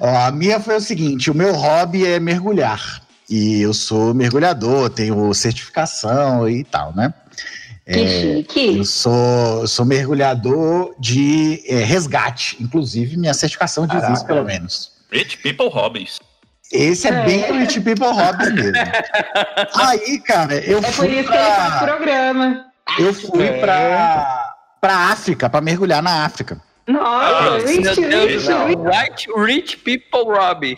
Ó, a minha foi o seguinte: o meu hobby é mergulhar. E eu sou mergulhador, tenho certificação e tal, né? Que chique. Eu sou, eu sou mergulhador de é, resgate. Inclusive, minha certificação diz Caraca. isso, pelo menos. Rich People Hobbies. Esse é, bem o Rich People Hobbies mesmo. Aí, cara, eu É por fui isso que ele faz pra, programa. eu fui É. pra, pra África, pra mergulhar na África. Nossa, Meu Rich, Rich, não. Rich. White Rich People Robbie.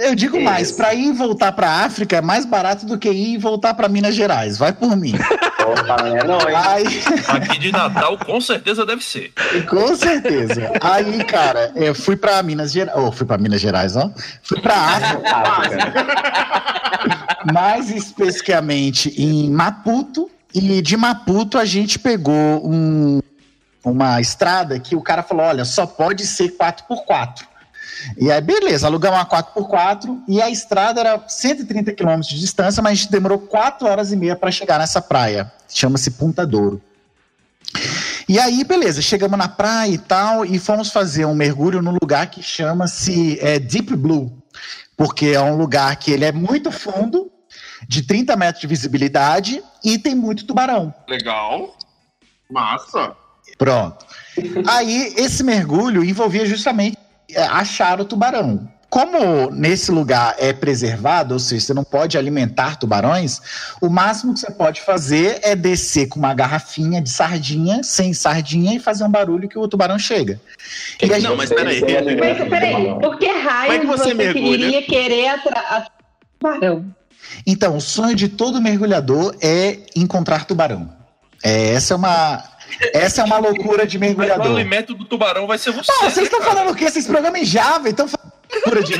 Eu digo Isso. mais, pra ir e voltar pra África é mais barato do que ir e voltar pra Minas Gerais. Vai por mim. Opa, é não, hein? Aí, Aqui de Natal, com certeza deve ser. com certeza. Aí, cara, eu fui pra Minas Gerais. Oh, fui pra Minas Gerais, ó. Fui pra África. África. mais especificamente em Maputo. E de Maputo a gente pegou um- uma estrada que o cara falou: olha, só pode ser 4x4. E aí, beleza, alugamos uma 4x4 e a estrada era 130 quilômetros de distância, mas a gente demorou 4 horas e meia para chegar nessa praia. Chama-se Punta Douro. E aí, beleza, chegamos na praia e tal, e fomos fazer um mergulho num lugar que chama-se é, Deep Blue, porque é um lugar que ele é muito fundo, de 30 metros de visibilidade, e tem muito tubarão. Legal. Massa. Pronto. Aí, esse mergulho envolvia justamente achar o tubarão. Como nesse lugar é preservado, ou seja, você não pode alimentar tubarões, o máximo que você pode fazer é descer com uma garrafinha de sardinha, sem sardinha, e fazer um barulho que o tubarão chega. E Não, gente- mas peraí. Mas peraí, por que raio é que você você, mergulha? queria querer atrás tubarão? Então, o sonho de todo mergulhador é encontrar tubarão. É, essa é uma, essa é uma loucura de Mas o mergulhador. alimento do tubarão vai ser você. Não, vocês estão falando o quê? Vocês programam em Java, então loucura de.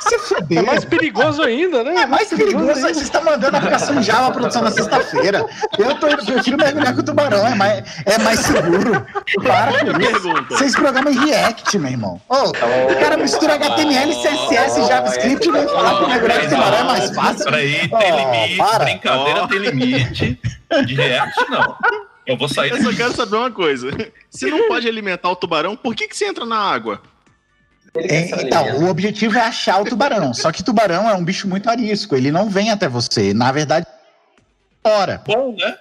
Se É fuder. mais perigoso ainda, né? É mais perigoso, aí vocês estão mandando a aplicação em Java produção na sexta-feira. Eu tô, eu prefiro mergulhar com o tubarão, é mais, é mais seguro. Para com isso. Vocês programam em React, meu irmão. Ô, o cara mistura HTML, CSS e JavaScript e vem falar que mergulhar com tubarão é mais fácil. Peraí, tem limite, para. brincadeira tem limite. De React, não. Eu vou sair Eu só quero saber uma coisa. Se não pode alimentar o tubarão, por que, que você entra na água? É, então, o objetivo é achar o tubarão. Só que tubarão é um bicho muito arisco. Ele não vem até você. Na verdade, fora. bom, né?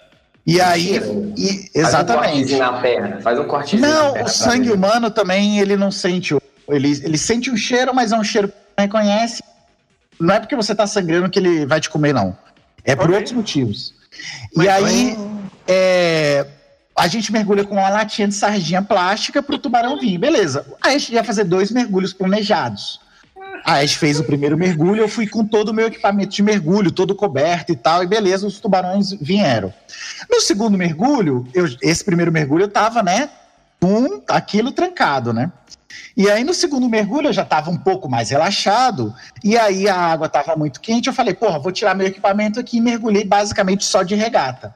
E aí, e- Faz um exatamente. na perna. Faz um cortezinho na Não, perna o sangue humano também, ele não sente o. Ele, ele sente um cheiro, mas é um cheiro que não reconhece. Não é porque você tá sangrando que ele vai te comer, não. É por Ok. outros motivos. Mas e aí, é, a gente mergulha com uma latinha de sardinha plástica pro tubarão vir. Beleza. Aí a gente ia fazer dois mergulhos planejados. Aí a gente fez o primeiro mergulho, eu fui com todo o meu equipamento de mergulho, todo coberto e tal, e beleza, os tubarões vieram. No segundo mergulho, eu- esse primeiro mergulho eu tava, né, com aquilo trancado, né? E aí no segundo mergulho eu já tava um pouco mais relaxado, e aí a água tava muito quente, eu falei, porra, vou tirar meu equipamento aqui e mergulhei basicamente só de regata.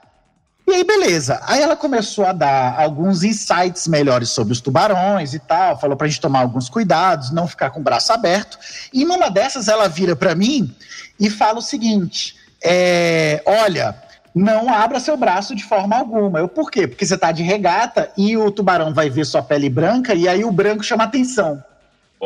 E aí, beleza. Aí ela começou a dar alguns insights melhores sobre os tubarões e tal, falou pra gente tomar alguns cuidados, não ficar com o braço aberto. E numa dessas ela vira pra mim e fala o seguinte: é, olha, não abra seu braço de forma alguma. Eu, por quê? Porque você tá de regata e o tubarão vai ver sua pele branca e aí o branco chama atenção.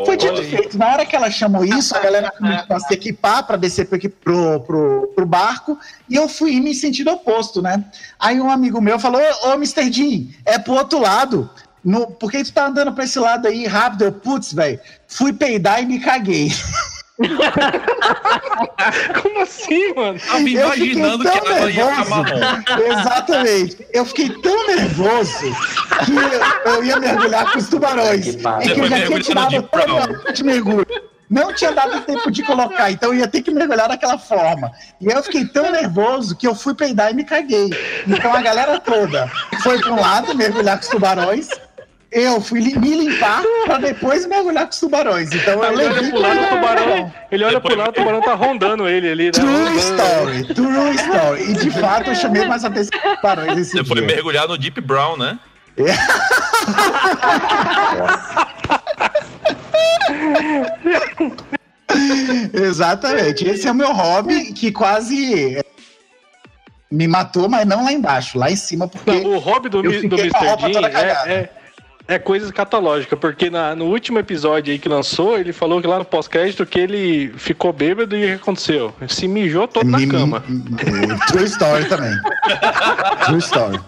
Foi dito e feito. Na hora que ela chamou isso, a galera começou a se equipar para descer pro, pro, pro, pro, barco e eu fui indo em sentido oposto, né? Aí um amigo meu falou: Ô, Mr. Jean, é pro outro lado. No, por que tu tá andando pra esse lado aí rápido? Eu, putz, velho, fui peidar e me caguei. Como assim, mano? Tava imaginando que ela ia ficar marrom. Exatamente. Eu fiquei tão nervoso que eu, ia mergulhar com os tubarões. E que eu já tinha tirado de mergulho. Não tinha dado tempo de colocar, então eu ia ter que mergulhar daquela forma. E eu fiquei tão nervoso que eu fui peidar e me caguei. Então a galera toda foi para um lado mergulhar com os tubarões eu fui me limpar pra depois mergulhar com os tubarões. Então eu ele olha pro lado, o tubarão, ele olha pro lado, o tubarão tá rondando ele ali. Né? True story, true story. E de fato eu chamei mais atenção dos tubarões esse Você foi mergulhar no Deep Brown, né? É. Exatamente. Esse é o meu hobby que quase me matou, mas não lá embaixo, lá em cima, porque. Não, o hobby do, do Mr. Dean é, é, é coisa escatológica, porque na, no último episódio aí que lançou, ele falou que lá no pós-crédito que ele ficou bêbado e o que aconteceu? Se mijou todo na cama. True story também. True story.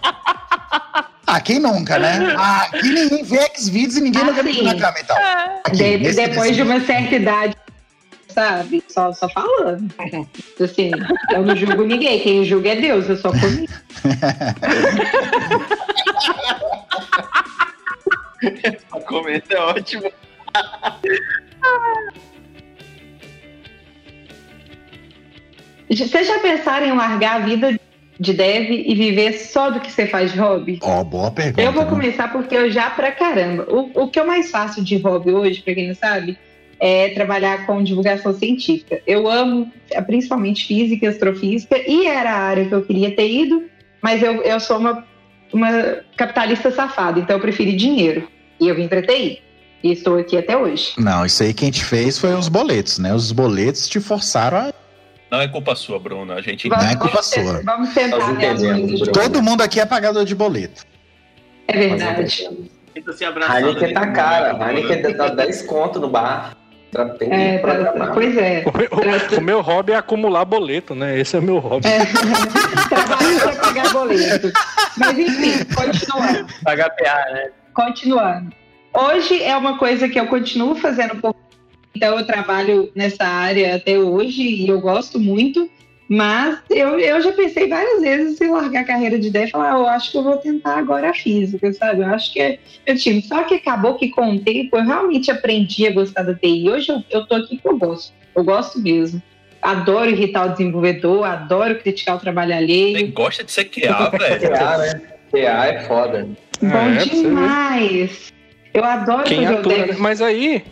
Ah, quem nunca, né? Ah, aqui ninguém vê X-Vídeos e ninguém ah, nunca mijou na cama e então. tal. Aqui, de, depois de uma certa idade, sabe? Só, só falando. Assim, eu não julgo ninguém, quem julga é Deus, eu só comigo. Essa comenta é ótimo. Vocês já pensaram em largar a vida de dev e viver só do que você faz de hobby? Ó, oh, boa pergunta. Eu vou né? começar porque eu já pra caramba. O, o que eu mais faço de hobby hoje, pra quem não sabe, é trabalhar com divulgação científica. Eu amo, principalmente física, astrofísica, e era a área que eu queria ter ido, mas eu, eu sou uma, uma capitalista safada, então eu preferi dinheiro. E eu vim para TI. E estou aqui até hoje. Não, isso aí quem te fez foi os boletos, né? Os boletos te forçaram a. Não é culpa sua, Bruna. A gente Não é culpa sua. Vamos tentar Todo mundo aqui é pagador de boleto. É verdade. A Heineken tá cara. A Heineken dá 10 conto no bar. Tem é, pra, pois é. O meu, o meu, hobby é acumular boleto, né? Esse é o meu hobby. É. Trabalhar pra pagar boleto. Mas enfim, continuando. Pagar PA, né? continuando. Hoje é uma coisa que eu continuo fazendo por então eu trabalho nessa área até hoje e eu gosto muito, mas eu, eu já pensei várias vezes em largar a carreira de ideia e falar, ah, eu acho que eu vou tentar agora a física, sabe? Eu acho que é meu time. Só que acabou que com o tempo eu realmente aprendi a gostar da TI. Hoje eu, eu tô aqui que eu gosto. Eu gosto mesmo. Adoro irritar o desenvolvedor, adoro criticar o trabalho alheio. Você gosta de ser QA, velho. QA, né? QA é foda. Bom é, demais! Eu adoro Quem atua, né? Mas aí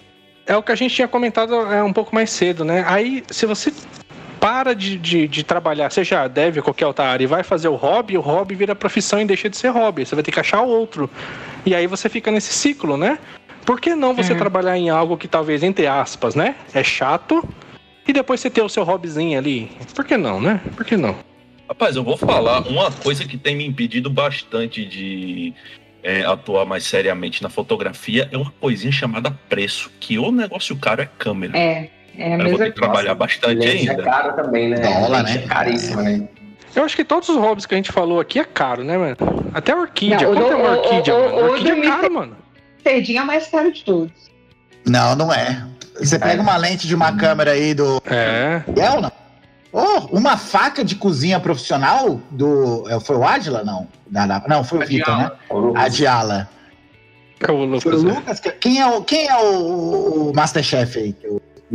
é o que a gente tinha comentado é, um pouco mais cedo, né? Aí, se você para de, de, de, trabalhar, seja deve qualquer outra área, e vai fazer o hobby, o hobby vira profissão e deixa de ser hobby. Você vai ter que achar outro. E aí você fica nesse ciclo, né? Por que não você uhum. trabalhar em algo que talvez, entre aspas, né? É chato, e depois você ter o seu hobbyzinho ali? Por que não, né? Por que não? Rapaz, eu vou falar uma coisa que tem me impedido bastante de é, atuar mais seriamente na fotografia é uma coisinha chamada preço, que o negócio caro é câmera. É, é a eu vou ter que trabalhar bastante ainda. É caro também, né? Dólar, né? É caríssimo, né? Eu acho que todos os hobbies que a gente falou aqui é caro, né, mano? Até a orquídea. Não, Quanto é uma orquídea, o, mano? O, orquídea é caro, mano. Perdinha é mais caro de todos. Não, não é. Você pega uma lente de uma câmera aí do. É. É ou não? Oh, uma faca de cozinha profissional do. É, foi o Adila? Não. Não, foi o Vitor, né? A Diala. É o Lucas. Foi o? Lucas. Quem é o, quem é o, o Masterchef aí?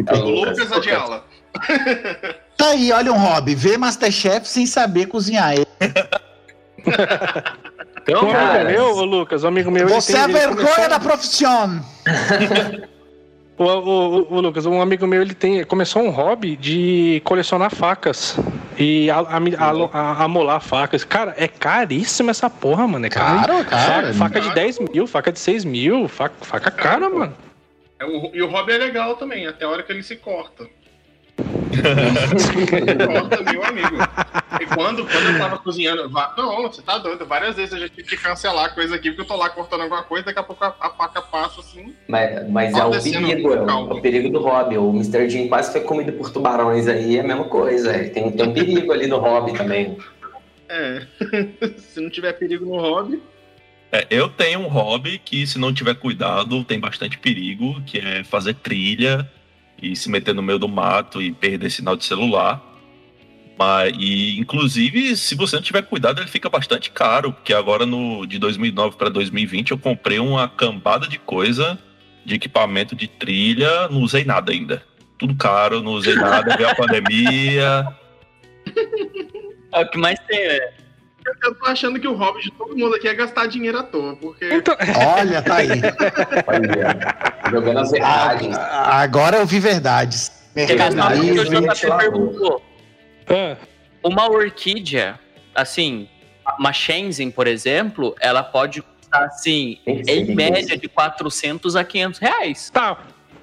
Que eu é o Lucas Adiala. Tá aí, olha um hobby. Ver Masterchef sem saber cozinhar. Então, um amigo meu, Lucas, um amigo meu. Você é a vergonha começou... da profissão. O, o, o, Lucas, um amigo meu, ele tem, começou um hobby de colecionar facas e amolar facas. Cara, é caríssima essa porra, mano. É caro, cara. Faca, de 10 mil, faca de 6 mil, faca, faca cara, mano. É, o, e o hobby é legal também, até a hora que ele se corta. Conta, meu amigo. E quando, quando eu tava cozinhando. Não, você tá doido. Várias vezes eu já tive que cancelar a coisa aqui, porque eu tô lá cortando alguma coisa, daqui a pouco a, a faca passa assim. Mas, mas é o perigo, é o, perigo do hobby. O Mr. Jean quase foi comido por tubarões aí, é a mesma coisa. é. Tem, tem um perigo ali no hobby também. É. Se não tiver perigo no hobby. É, eu tenho um hobby que, se não tiver cuidado, tem bastante perigo, que é fazer trilha e se meter no meio do mato e perder sinal de celular. Mas, e, inclusive, se você não tiver cuidado, ele fica bastante caro, porque agora no, de 2009 para 2020 eu comprei uma cambada de coisa de equipamento de trilha, não usei nada ainda. Tudo caro, não usei nada, veio a pandemia. É o que mais tem, é. Eu, tô achando que o hobby de todo mundo aqui é gastar dinheiro à toa, porque. Então, Olha, tá aí. Olha, jogando as verdades. Agora eu vi verdades. Coisa que o. JP perguntou. ah, Uma orquídea, assim, uma Shenzhen, por exemplo, ela pode custar, assim, em média de 400 a 500 reais. tá.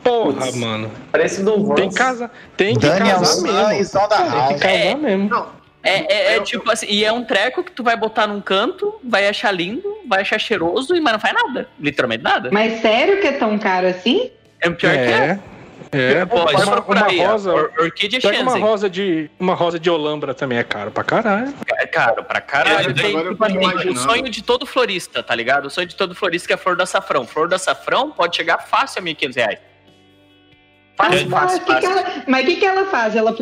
Porra, Putz. mano. Preço do Vans. Tem casa. Tem que Daniel casar mesmo. e Tem que casar É. mesmo. Não, É, é- é Eu- tipo assim, e é um treco que tu vai botar num canto, vai achar lindo, vai achar cheiroso, mas não faz nada. Literalmente nada. Mas sério que é tão caro assim? É pior que é. É. É, Pô, uma, procurar uma aí, ó. rosa. Or- Orquídea Pega uma rosa de. Uma rosa de Olambra também é caro pra caralho. É caro pra caralho. Tem, tipo assim, o sonho de todo florista, tá ligado? O sonho de todo florista que é a flor do açafrão. Flor do açafrão pode chegar fácil a 1.500 reais. Fácil, Mas, fácil, que que fácil. ela, mas o que, que ela faz? Ela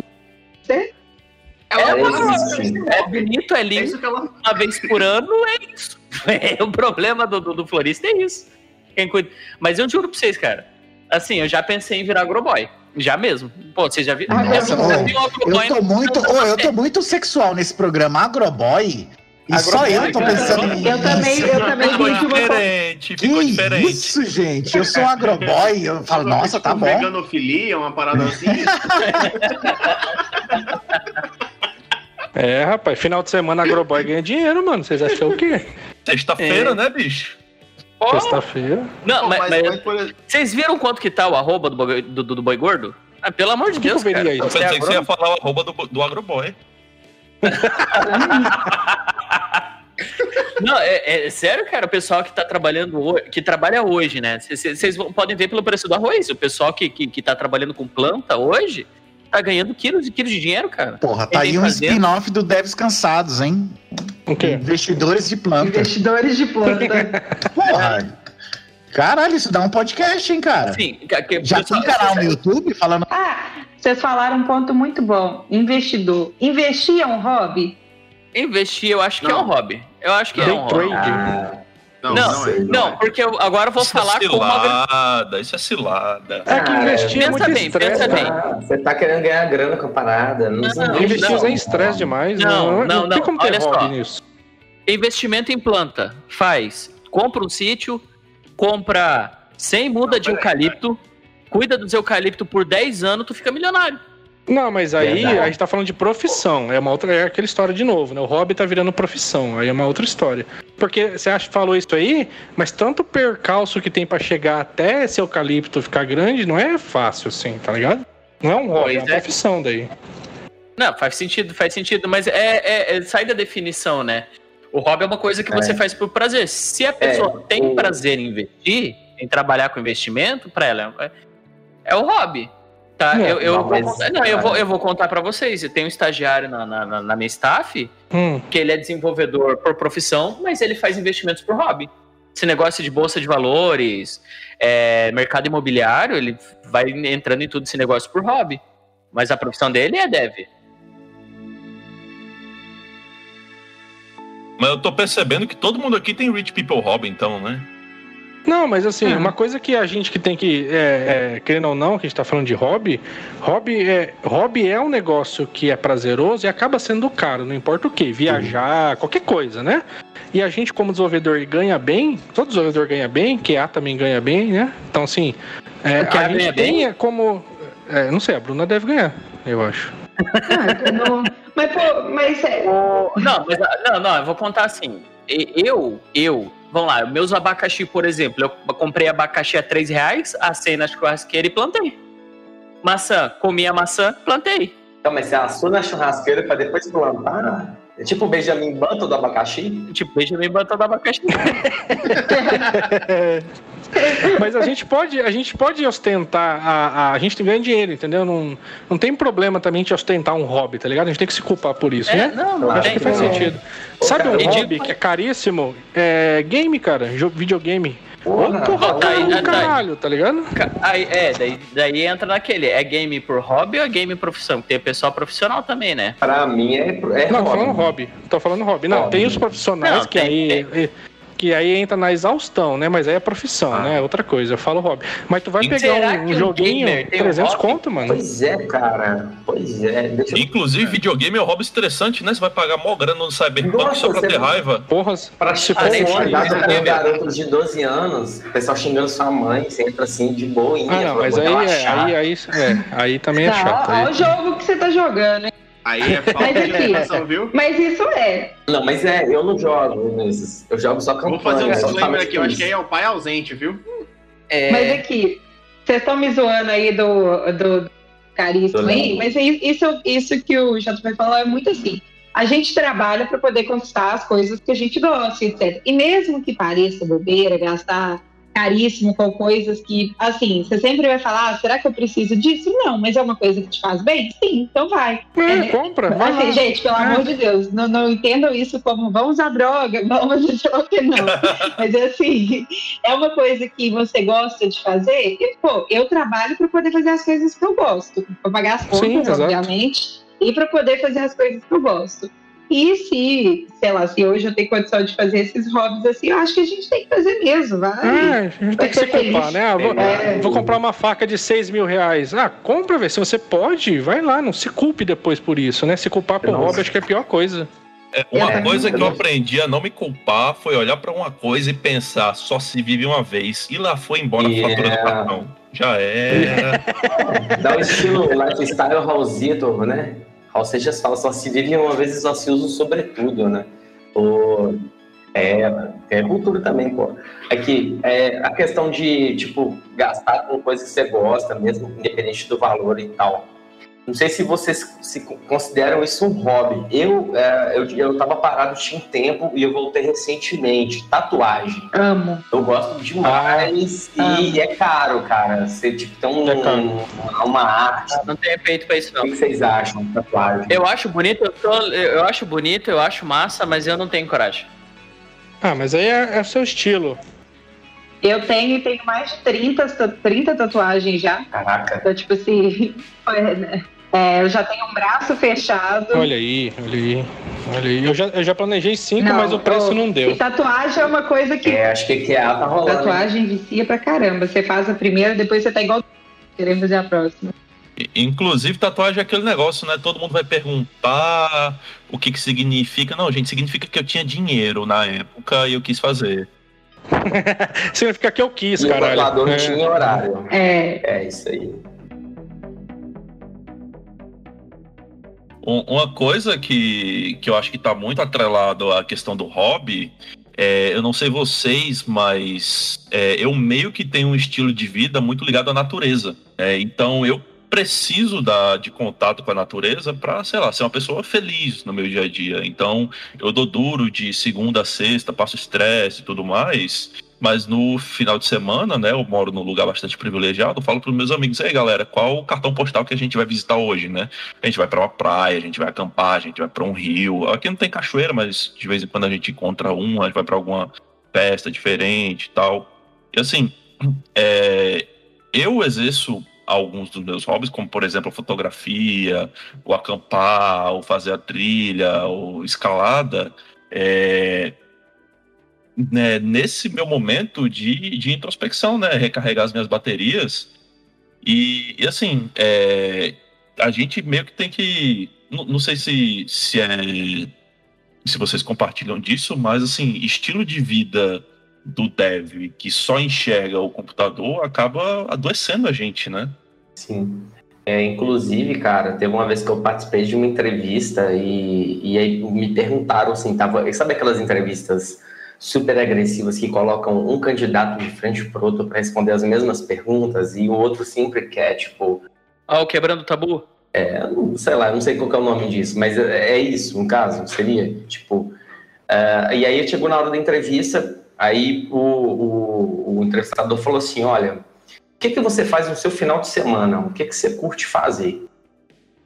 É, É é bonito, é é lindo, isso que ela. uma vez por ano, é isso. É, o problema do, do, do florista é isso. Quem cuida. Mas eu juro pra vocês, cara. Assim, eu já pensei em virar agroboy. Já mesmo. Pô, vocês já viram? Nossa, eu nunca vi um agroboy Eu tô muito, eu tô muito sexual nesse programa Agroboy. E só Agroboy, eu tô cara. pensando em Eu também, eu também Ficou diferente, Que ficou diferente. isso, gente? Eu sou um agroboy. Eu falo, nossa, tá bom. Veganofilia, uma parada assim. É, rapaz, final de semana Agroboy ganha dinheiro, mano. Vocês acham o quê? Sexta-feira, É. né, bicho? Pô, Sexta-feira. Não, mas, mas, mas por vocês viram quanto que tá o arroba do, boi- do, do- do boi gordo? Ah, pelo amor de Que que Deus, eu veria cara. aí? Eu Você é pensei que você ia falar o arroba do, do Agroboy. Não, é, é sério, cara, o pessoal que tá trabalhando hoje, que trabalha hoje, né? Vocês podem ver pelo preço do arroz. O pessoal que, que, que tá trabalhando com planta hoje tá ganhando quilos e quilos de dinheiro, cara. Porra, tá aí um fazendo? spin-off do Deves Cansados, hein? O quê? Investidores de planta. investidores de planta. Porra. Caralho, isso dá um podcast, hein, cara? Assim, que- Já pessoal- tem canal no YouTube falando. Ah, vocês falaram um ponto muito bom. Investidor. Investir é um hobby? Investir, eu acho que é Não. um hobby. Eu acho que é um hobby. trade. Ah, não, Não, não, é. Não, é. porque eu agora eu vou isso falar é como agri- cilada, isso é cilada. É que Ah, investir é pensa muito bem, estresse. pensa né? bem. ah, você tá querendo ganhar grana com a parada. Não, Não, Investir não. é estresse demais. Não, Não, não, não, tem como ter Olha hobby só. nisso. Investimento em planta. Faz. Compra um sítio, compra 100 muda de eucalipto, cuida dos eucalipto por 10 anos, tu fica milionário. Não, mas aí Verdade. a gente tá falando de profissão. É uma outra, é aquela história de novo, né? O hobby tá virando profissão. Aí é uma outra história. Porque você acha falou isso aí, mas tanto percalço que tem pra chegar até esse eucalipto ficar grande não é fácil assim, tá ligado? Não é um hobby, Pois é uma é. profissão daí. Não, faz sentido, faz sentido, mas é, é- é- sai da definição, né? O hobby é uma coisa que você faz por prazer. Se a pessoa tem o- prazer em investir, em trabalhar com investimento, pra ela é, é o hobby. Tá? Não, eu, eu, não, vou, contar- não, eu, vou, eu vou contar pra vocês. Eu tenho um estagiário na, na, na- na minha staff Hum, que ele é desenvolvedor por profissão, mas ele faz investimentos por hobby. Esse negócio de bolsa de valores, é, mercado imobiliário, ele vai entrando em tudo esse negócio por hobby. Mas a profissão dele é dev. Mas eu tô percebendo que todo mundo aqui tem Rich People Hobby, então, né? Não, mas assim, Ah. uma coisa que a gente que tem que, é, é, querendo ou não, que a gente tá falando de hobby, hobby é, hobby é um negócio que é prazeroso e acaba sendo caro, não importa o que, viajar, qualquer coisa, né? E a gente, como desenvolvedor, ganha bem, todo desenvolvedor ganha bem, QA também ganha bem, né? Então, assim, é, O a gente ganha tem bem? é, como. é, não sei, a Bruna deve ganhar, eu acho. Ah, não- mas, pô, mas é, Não, mas não, não, eu vou contar assim. E- Eu, eu, vamos lá, meus abacaxi, por exemplo, eu comprei abacaxi a 3 reais, assei na churrasqueira e plantei. Maçã, comi a maçã, plantei. Então, mas você assou na churrasqueira pra depois plantar? É tipo o Benjamin Button do abacaxi? Tipo, Benjamin Button da abacaxi. Mas a gente pode, a gente pode ostentar, a, a, a gente ganha dinheiro, entendeu? Não, não tem problema também de ostentar um hobby, tá ligado? A gente tem que se culpar por isso, É, né? não, não Acho tem que faz como. sentido. Sabe um E hobby digo- que é caríssimo? É game, cara. Videogame. Porra, hobby tá aí, tá caralho, tá ligado? Aí, é, daí, daí entra naquele. É game por hobby ou é game profissão? Tem pessoal profissional também, né? Pra mim é, é Não, tô hobby. falando hobby. Tô falando hobby. Não, Hobby. tem os profissionais Não, que tem- aí. Que aí entra na exaustão, né? Mas aí é profissão, Ah. né? É outra coisa. Eu falo hobby. Mas tu vai E pegar será um, que um joguinho, gamer tem um 300 hobby? conto, mano. Pois é, cara. Pois é. Deixa eu... Inclusive, videogame é um hobby estressante, né? Você vai pagar mó grana no Cyberpunk só pra ter raiva. Porra, Pra se for um um garoto de 12 anos, o pessoal xingando sua mãe, você entra assim de boinha. Ah, não, mas aí, é, aí, aí, é, aí também é Tá, chato. ó o jogo que você tá jogando, hein? Aí é falta Mas de aqui- educação, viu? Mas isso é. Não, mas é, eu não jogo nesses. Eu jogo só campanha. Vou fazer um disclaimer aqui, eu acho que aí é o pai ausente, viu? É, Mas aqui, vocês estão me zoando aí do, do caríssimo aí, mas é isso, isso que o JP falou é muito assim. A gente trabalha para poder conquistar as coisas que a gente gosta, etc. E mesmo que pareça bobeira, gastar caríssimo com coisas que, assim, você sempre vai falar, ah, será que eu preciso disso? Não, mas é uma coisa que te faz bem? Sim, então vai. É, compra, vai Assim, lá. gente, pelo É. amor de Deus, não, não entendam isso como vamos usar droga, vamos lá o que não. Mas assim, é uma coisa que você gosta de fazer, e pô, eu trabalho para poder fazer as coisas que eu gosto, para pagar as contas, Sim, obviamente, e para poder fazer as coisas que eu gosto. E se, sei lá, se hoje eu tenho condição de fazer esses hobbies assim, eu acho que a gente tem que fazer mesmo, vai. É, a gente tem que se feliz. culpar, né? Ah, vou, É. vou comprar uma faca de 6 mil reais. Ah, compra, velho. Se você pode, vai lá. Não se culpe depois por isso, né? Se culpar por Nossa. hobby, acho que é a pior coisa. É, uma É. coisa que eu aprendi a não me culpar foi olhar pra uma coisa e pensar, só se vive uma vez. E lá foi embora a fatura do Yeah. cartão. Já era. Dá o estilo lifestyle Raulzito, né? Raul Seixas fala, só se vive uma vez e só se usa sobretudo, né? Pô, é, é cultura também, pô. É que é, a questão de, tipo, gastar com coisas que você gosta, mesmo independente do valor e tal. Não sei se vocês se consideram isso um hobby. Eu, é, eu, eu tava parado tinha um tempo e eu voltei recentemente. Tatuagem. Amo. Eu gosto demais Ah. e é caro, cara. Você tipo, tem um, É uma arte. não tem peito pra isso, O não. que que vocês acham de tatuagem? Eu acho bonito, eu, tô- eu acho bonito, eu acho massa, mas eu não tenho coragem. Ah, mas aí é, é o seu estilo. Eu tenho, tenho mais de 30, ta- 30 tatuagens já. Caraca. Então, tipo assim, é, né? É, eu já tenho um braço fechado. Olha aí, olha aí. Olha aí. Eu já, eu já planejei cinco, Não, mas o preço ô, não E deu. tatuagem é uma coisa que. É, acho que que a tá rolando. hein? Tatuagem vicia pra caramba. Você faz a primeira, depois você tá igual querendo fazer a próxima. Inclusive, tatuagem é aquele negócio, né? Todo mundo vai perguntar o que que significa. Não, gente, significa que eu tinha dinheiro na época e eu quis fazer. Significa que eu quis, E o caralho. tatuador não É. tinha horário. É, É isso aí. Um- Uma coisa que, que eu acho que tá muito atrelado à questão do hobby, é, eu não sei vocês, mas é, eu meio que tenho um estilo de vida muito ligado à natureza. É, então eu preciso da, de contato com a natureza para, sei lá, ser uma pessoa feliz no meu dia a dia. Então eu dou duro de segunda a sexta, passo estresse e tudo mais. Mas no final de semana, né, eu moro num lugar bastante privilegiado, falo para os meus amigos, aí galera, qual o cartão postal que a gente vai visitar hoje, né? A gente vai para uma praia, a gente vai acampar, a gente vai para um rio. Aqui não tem cachoeira, mas de vez em quando a gente encontra um, a gente vai para alguma festa diferente e tal. E assim, é, eu exerço alguns dos meus hobbies, como por exemplo a fotografia, o acampar, ou fazer a trilha, ou escalada, é, né, nesse meu momento de, de introspecção, né? Recarregar as minhas baterias. E, e, assim, é, a gente meio que tem que. Não, não sei se, se é. Se vocês compartilham disso, mas assim, estilo de vida do dev que só enxerga o computador acaba adoecendo a gente, né? Sim. É, inclusive, cara, teve uma vez que eu participei de uma entrevista e, e aí me perguntaram assim, tava, sabe aquelas entrevistas super agressivas que colocam um candidato de frente pro outro para responder as mesmas perguntas e o outro sempre quer, tipo, Ah, o Quebrando o Tabu? É, sei lá, não sei qual é o nome disso, mas é, é isso, no caso, seria, tipo... Uh, e aí chegou na hora da entrevista, aí o, o, o entrevistador falou assim, olha, o que, que você faz no seu final de semana? O que, que você curte fazer?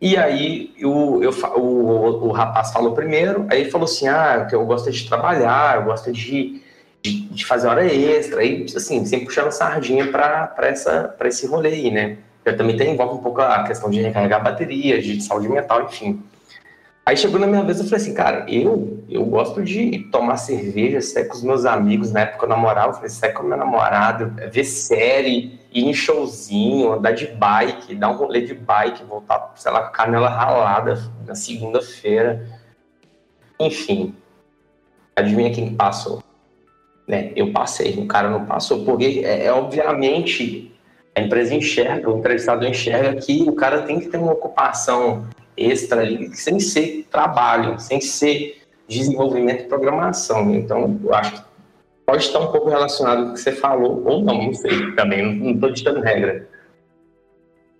E aí o, eu, o, o rapaz falou primeiro, aí ele falou assim, ah, que eu gosto de trabalhar, eu gosto de, de, de fazer hora extra, aí assim, sempre puxando sardinha para esse rolê aí, né? Eu também tem, envolve um pouco a questão de recarregar baterias, de saúde mental, enfim. Aí chegou na minha vez, eu falei assim, cara, eu, eu gosto de tomar cerveja, sair com os meus amigos, na época eu namorava, eu falei, sair com meu namorado, ver série, ir em showzinho, andar de bike, dar um rolê de bike, voltar, sei lá, a canela ralada na segunda-feira. Enfim, adivinha quem passou? Né? Eu passei, o cara não passou, porque é, é obviamente a empresa enxerga, o entrevistado enxerga que o cara tem que ter uma ocupação extra ali, sem ser trabalho, sem ser desenvolvimento e programação. Então, eu acho que pode estar um pouco relacionado com o que você falou, ou não, não sei também, não estou ditando regra.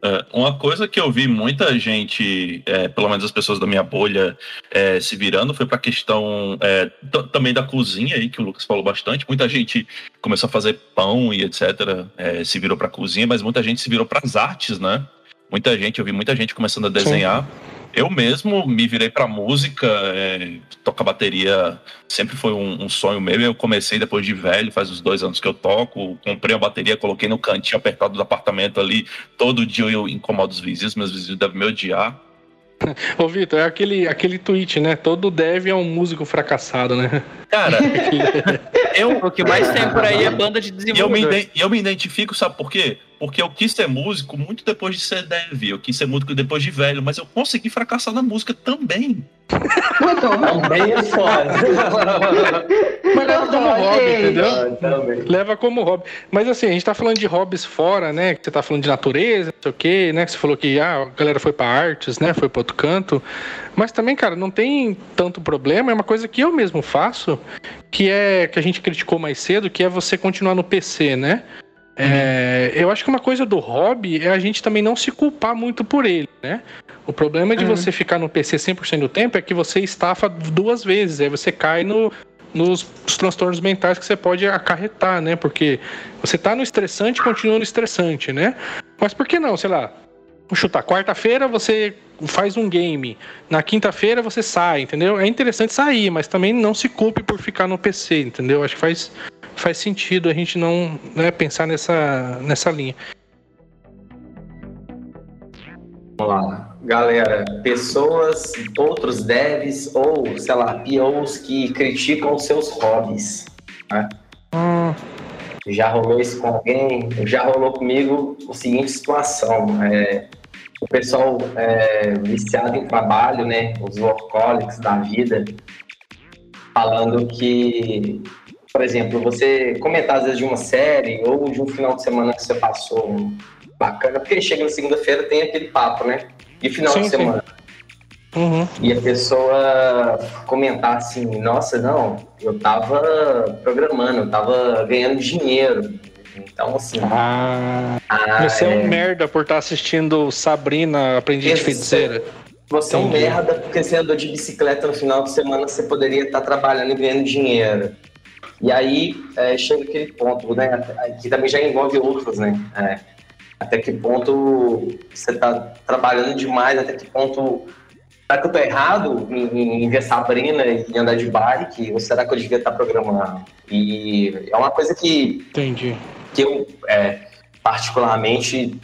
É, uma coisa que eu vi muita gente, é, pelo menos as pessoas da minha bolha, é, se virando foi para a questão é, também da cozinha aí, que o Lucas falou bastante. Muita gente começou a fazer pão e etc. É, se virou para a cozinha, mas muita gente se virou para as artes, né? Muita gente, eu vi muita gente começando a desenhar. Sim. Eu mesmo me virei para música, é, tocar bateria sempre foi um, um, sonho meu. Eu comecei depois de velho, faz uns dois anos que eu toco. Comprei a bateria, coloquei no cantinho apertado do apartamento ali. Todo dia eu incomodo os vizinhos, meus vizinhos devem me odiar. Ô, Vitor, é aquele, aquele tweet, né? Todo dev é um músico fracassado, né? Cara, eu, o que mais tem por aí é banda de desenvolvedor. E eu me, eu me identifico, sabe por quê? Porque eu quis ser músico muito depois de ser dev, eu quis ser músico depois de velho, mas eu consegui fracassar na música também. também é foda. mas leva como hobby, entendeu? Leva como hobby. Mas assim, a gente tá falando de hobbies fora, né? Que você tá falando de natureza, não sei o quê, né? Que você falou que ah, a galera foi pra artes, né? Foi pro outro canto. Mas também, cara, não tem tanto problema. É uma coisa que eu mesmo faço, que é que a gente criticou mais cedo, que é você continuar no PC, né? É, eu acho que uma coisa do hobby é a gente também não se culpar muito por ele, né? O problema de uhum. você ficar no PC 100% do tempo é que você estafa duas vezes, aí você cai no, nos transtornos mentais que você pode acarretar, né? Porque você tá no estressante continua no estressante, né? Mas por que não, sei lá, chutar, quarta-feira você faz um game, na quinta-feira você sai, entendeu? É interessante sair, mas também não se culpe por ficar no PC, entendeu? Acho que faz faz sentido a gente não né, pensar nessa, nessa linha. Vamos lá. Galera, pessoas, outros devs ou, sei lá, POs que criticam seus hobbies. Né? Hum. Já rolou isso com alguém? Já rolou comigo a seguinte situação. É, o pessoal é, viciado em trabalho, né? Os workaholics da vida, falando que por exemplo, você comentar às vezes de uma série ou de um final de semana que você passou bacana, porque chega na segunda-feira tem aquele papo, né? E final sim, de semana. Uhum. E a pessoa comentar assim, nossa, não, eu tava programando, eu tava ganhando dinheiro. Então, assim. Ah, ah você é... é um merda por estar tá assistindo Sabrina, Aprendiz de Feiticeira. Você é um merda porque você andou de bicicleta no final de semana, você poderia estar tá trabalhando e ganhando dinheiro. E aí é, chega aquele ponto, né? Que também já envolve outros, né? É, até que ponto você está trabalhando demais, até que ponto. Será que eu estou errado em, em ver Sabrina e andar de bike? Ou será que eu devia estar tá programando? E é uma coisa que. Entendi. Que eu, é, particularmente,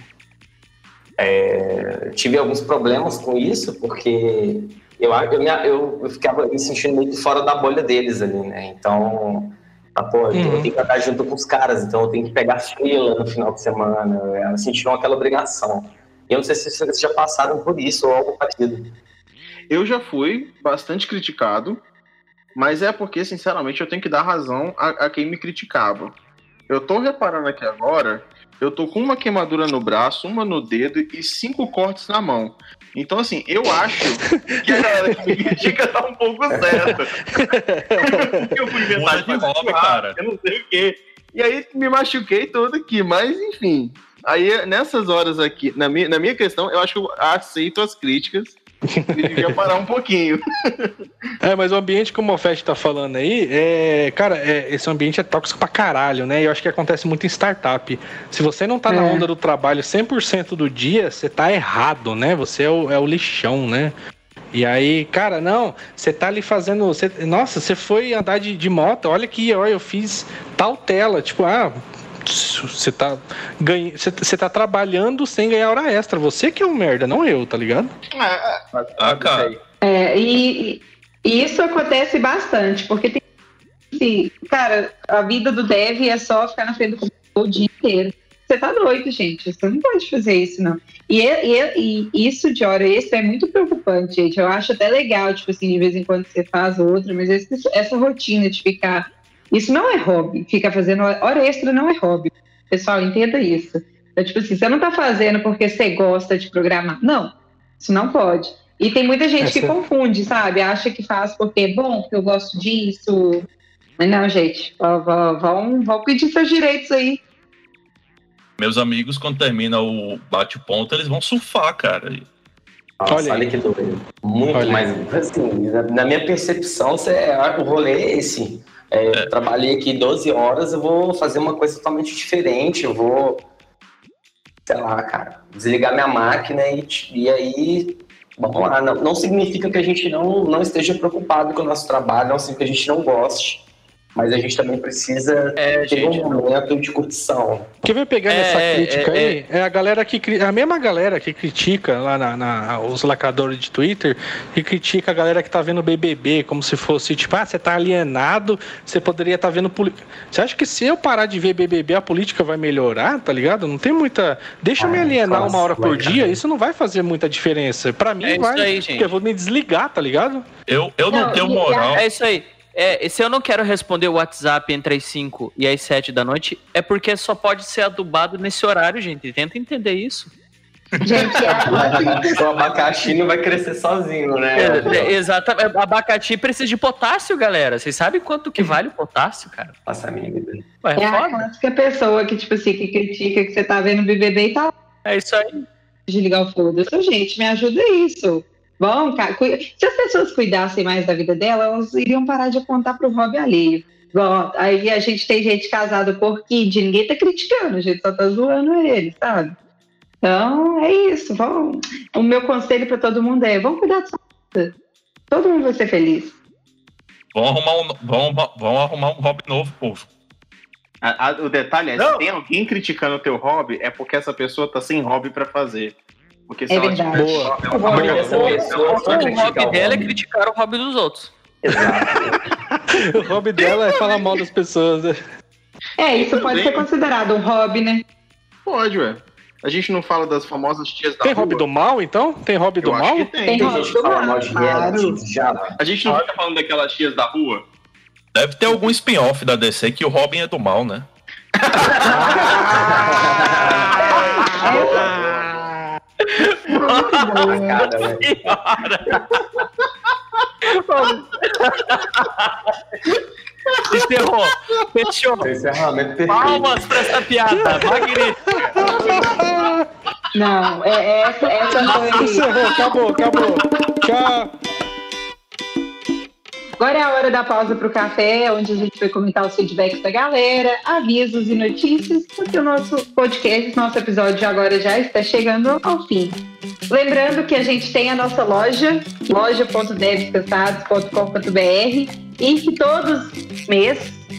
é, tive alguns problemas com isso, porque eu, eu, eu, eu ficava me sentindo meio fora da bolha deles ali, né? Então, ah, pô, uhum. eu tenho que andar junto com os caras, então eu tenho que pegar fila no final de semana. Elas sentiram aquela obrigação. E eu não sei se vocês já passaram por isso ou algo parecido. Eu já fui bastante criticado, mas é porque, sinceramente, eu tenho que dar razão a, a quem me criticava. Eu tô reparando aqui agora, eu tô com uma queimadura no braço, uma no dedo e cinco cortes na mão. Então, assim, eu acho que a galera que me critica tá um pouco certa. eu fui inventar de hobby, cara. Eu não sei o quê. E aí me machuquei todo aqui, mas enfim. Aí, nessas horas aqui, na minha, na minha questão, eu acho que eu aceito as críticas. E devia parar um pouquinho. É, mas o ambiente, como o Fest tá falando aí, é. Cara, é, esse ambiente é tóxico pra caralho, né? E eu acho que acontece muito em startup. Se você não tá na É. onda do trabalho 100% do dia, você tá errado, né? Você é o, é o lixão, né? E aí, cara, não, você tá ali fazendo. você- nossa, você foi andar de, de moto, olha aqui, olha, eu fiz tal tela. Tipo, ah, você tá, ganha, você, você tá trabalhando sem ganhar hora extra. Você que é um merda, não eu, tá ligado? Ah, cara. É, e, e isso acontece bastante, porque tem. assim, cara, a vida do dev é só ficar na frente do computador o dia inteiro. Você tá doido, gente. Você não pode fazer isso, não. E, e, e isso de hora extra é muito preocupante, gente. Eu acho até legal, tipo assim, de vez em quando você faz outra, mas esse- essa rotina de ficar. Isso não é hobby. Ficar fazendo hora extra não é hobby. Pessoal, entenda isso. Então, tipo assim, você não tá fazendo porque você gosta de programar. Não. Isso não pode. E tem muita gente que Essa- confunde, sabe? Acha que faz porque é bom, porque eu gosto disso. Mas não, gente. Vão, vão- vão, pedir seus direitos aí. Meus amigos, quando termina o bate-ponto, eles vão surfar, cara. Nossa, Olha olha, que doido. Muito Olha mais. Assim, na, minha percepção, cê, o rolê é esse. É, eu trabalhei aqui 12 horas, eu vou fazer uma coisa totalmente diferente. Eu vou, sei lá, cara, desligar minha máquina e, e aí. Vamos lá. Não, não significa que a gente não, não esteja preocupado com o nosso trabalho, não significa que a gente não goste. Mas a gente também precisa É, ter gente. um momento de curtição. Quem vai pegar É, nessa é, crítica é, aí é a galera que a mesma galera que critica lá na, na- os lacradores de Twitter e critica a galera que tá vendo BBB como se fosse tipo, ah, você tá alienado, você poderia estar vendo política. Você acha que se eu parar de ver BBB a política vai melhorar, tá ligado? Não tem muita. Deixa eu me alienar nossa, uma hora por dia, cara. isso não vai fazer muita diferença. Pra mim É isso vai, aí, gente. porque eu vou me desligar, tá ligado? Eu, eu não, Não, tenho moral. É isso aí. É, se eu não quero responder o WhatsApp entre as 5 e as 7 da noite, é porque só pode ser adubado nesse horário, gente. Tenta entender isso. Gente, é, o abacaxi não vai crescer sozinho, né? É, exatamente. Abacate precisa de potássio, galera. Vocês sabem quanto que vale o potássio, cara? Nossa, amiga. Ué, é é a foda. clássica pessoa que, tipo assim, que critica que você tá vendo BBB e tá É isso aí. desligar o foda-se. Gente, me ajuda isso. Bom, se as pessoas cuidassem mais da vida dela, elas iriam parar de apontar pro hobby alheio. Igual, aí a gente tem gente casada por kid, ninguém tá criticando, a gente só tá zoando ele, sabe? Então, é isso. Vamos. O meu conselho pra todo mundo é: vamos cuidar da sua vida. Todo mundo vai ser feliz. Vão arrumar um, vão, vão arrumar um hobby novo, povo. A- a- o detalhe é, Não. se tem alguém criticando o teu hobby, é porque essa pessoa tá sem hobby pra fazer. Porque se É ela verdade. tiver Boa. ela hobby vai- dessa pessoa O hobby dela é criticar o hobby dos outros. Exato. O hobby dela é falar mal das pessoas. né? É, isso pode ser considerado um hobby, né? Pode, ué. A gente não fala das famosas tias da Tem rua. hobby do mal, então? Tem hobby do Eu acho mal? que tem. Tem Tem hobby fala mal. A gente não fica falando daquelas tias da rua? Deve ter algum spin-off da DC que o Robin é do mal, né? Cara, né? Encerrou. Fechou. Encerramento perfeito. Palmas pra essa piada. Magnífica. Não, é, é essa, essa foi. Encerrou, acabou, acabou. Tchau. Agora é a hora da pausa para o café, onde a gente vai comentar os feedbacks da galera, avisos e notícias, porque o nosso podcast, nosso episódio agora já está chegando ao fim. Lembrando que a gente tem a nossa loja, loja.devcansados.com.br e que todos os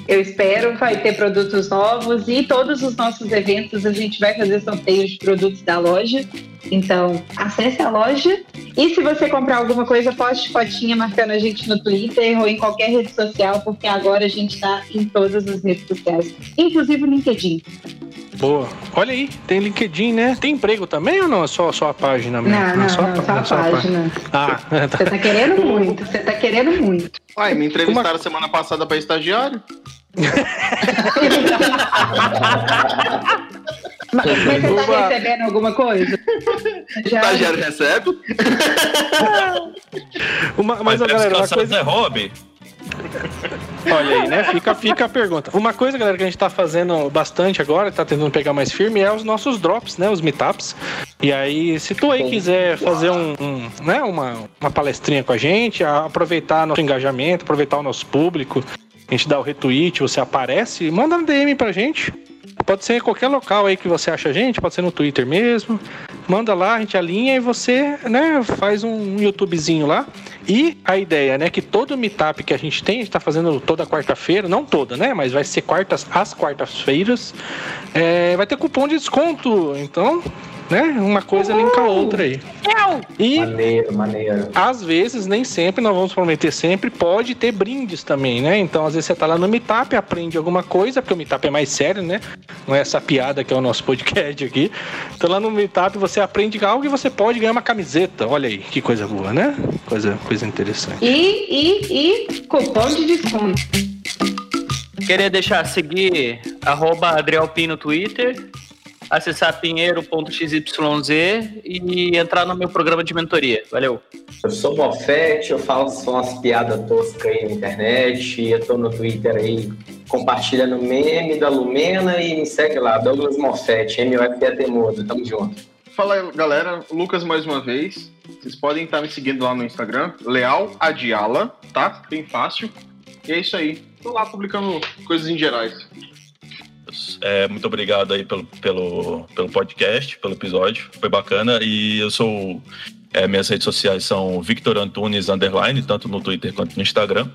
eu espero, vai ter produtos novos e todos os nossos eventos a gente vai fazer sorteios de produtos da loja. Então, acesse a loja e se você comprar alguma coisa, poste fotinha marcando a gente no Twitter ou em qualquer rede social, porque agora a gente está em todas as redes sociais, inclusive o LinkedIn. Boa. Olha aí, tem LinkedIn, né? Tem emprego também ou não? É só, só a página mesmo? Não, não, só não, só a só página. Ah, tá. Você tá querendo muito, você tá querendo muito. Uai, me entrevistaram semana passada pra estagiário? Mas, mas você tá Uma- recebendo alguma coisa? Já. Estagiário recebe? Uma, mas, Mas, ó, galera, uma coisa, é hobby. Olha aí, né? Fica, fica a pergunta. Uma coisa, galera, que a gente tá fazendo bastante agora, tá tentando pegar mais firme, é os nossos drops, né? Os meetups. E aí, se tu aí quiser fazer um, um, né? uma, uma palestrinha com a gente, aproveitar nosso engajamento, aproveitar o nosso público, a gente dá o retweet, você aparece, manda no DM pra gente. Pode ser em qualquer local aí que você acha a gente, pode ser no Twitter mesmo. Manda lá, a gente alinha e você, né, faz um YouTubezinho lá. E a ideia, né, que todo meetup que a gente tem, a gente tá fazendo toda quarta-feira, não toda, né, mas vai ser quartas às quartas-feiras, é, vai ter cupom de desconto. Então, né? Uma coisa linka a outra aí. E Maneiro, maneiro. às vezes, nem sempre, não vamos prometer sempre, pode ter brindes também, né? Então, às vezes você tá lá no Meetup, aprende alguma coisa, porque o Meetup é mais sério, né? Não é essa piada que é o nosso podcast aqui. Então lá no Meetup você aprende algo e você pode ganhar uma camiseta. Olha aí, que coisa boa, né? Coisa, coisa interessante. E, e, e cupom de desconto. Queria deixar seguir arroba Adriel Pino no Twitter, acessar pinheiro.xyz e entrar no meu programa de mentoria. Valeu. Eu sou Mofete, eu falo só umas piadas toscas aí na internet, eu tô no Twitter aí compartilhando meme da Lumena e me segue lá, Douglas Mofete, MUFT Mudo, tamo junto. Fala aí, galera, Lucas mais uma vez. Vocês podem estar me seguindo lá no Instagram, Leal Adiala, tá? Bem fácil. E é isso aí. Tô lá publicando coisas em gerais. É, muito obrigado aí pelo, pelo, pelo podcast, pelo episódio. Foi bacana. E eu sou. é, minhas redes sociais são Victor Antunes Underline, tanto no Twitter quanto no Instagram.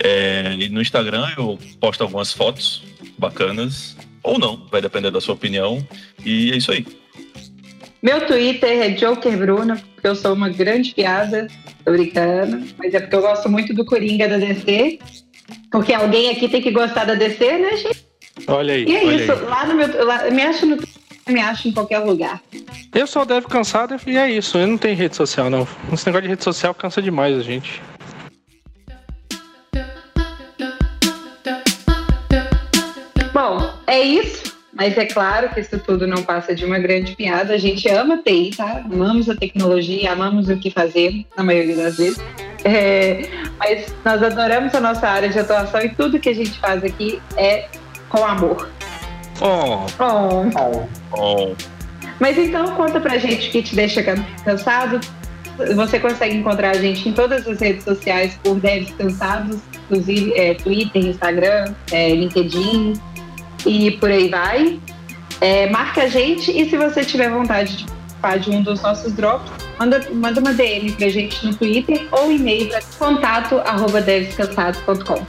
É, e no Instagram eu posto algumas fotos bacanas, ou não, vai depender da sua opinião. E é isso aí. Meu Twitter é Joker Bruno, porque eu sou uma grande piada. Tô brincando. Mas é porque eu gosto muito do Coringa da DC. Porque alguém aqui tem que gostar da DC, né, gente? Olha aí. E é isso. aí. Lá no meu. Lá, me acha no me acha em qualquer lugar. Eu só devo cansado e é isso. Eu não tenho rede social, não. Esse negócio de rede social cansa demais a gente. Bom, é isso. Mas é claro que isso tudo não passa de uma grande piada. A gente ama TI, tá? Amamos a tecnologia, amamos o que fazer, na maioria das vezes. É, mas nós adoramos a nossa área de atuação e tudo que a gente faz aqui é com amor. Oh, Bom, Bom, mas então conta pra gente o que te deixa can- cansado. Você consegue encontrar a gente em todas as redes sociais por Devs Cansados, inclusive é, Twitter, Instagram, é, LinkedIn e por aí vai. É, marca a gente e se você tiver vontade de participar de um dos nossos drops, manda, manda uma DM pra gente no Twitter ou e-mail para contato arroba devscansados.com.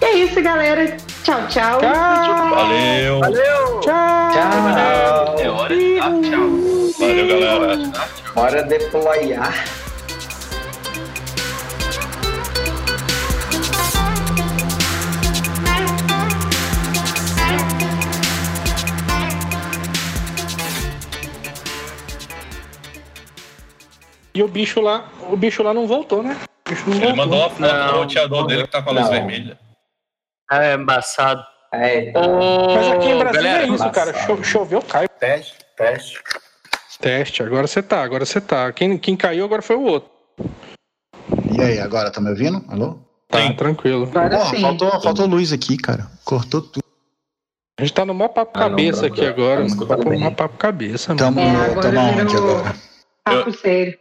E é isso, galera. Tchau, tchau. valeu! tchau! Tchau! É hora de dar tchau. Valeu, galera. Bora deployar. E o bicho lá, o bicho lá não voltou, né? O bicho não Ele voltou. mandou uma foto Não, do roteador dele que tá com a luz não. vermelha. É embaçado. É, tá. Mas aqui em Brasília galera, é isso, cara. embaçado. Cho- choveu, cai. Teste, teste. Teste, agora você tá, agora você tá. Quem, quem caiu agora foi o outro. E aí, agora, tá me ouvindo? Alô? Tá, Sim. tranquilo. Agora sim. faltou, faltou luz aqui, cara. Cortou tudo. A gente tá no maior papo Ah, não, cabeça tranquilo. aqui agora. Escutando Papo, bem. maior papo cabeça, mano. Tamo, É, agora tamo virou- agora? Papo sério.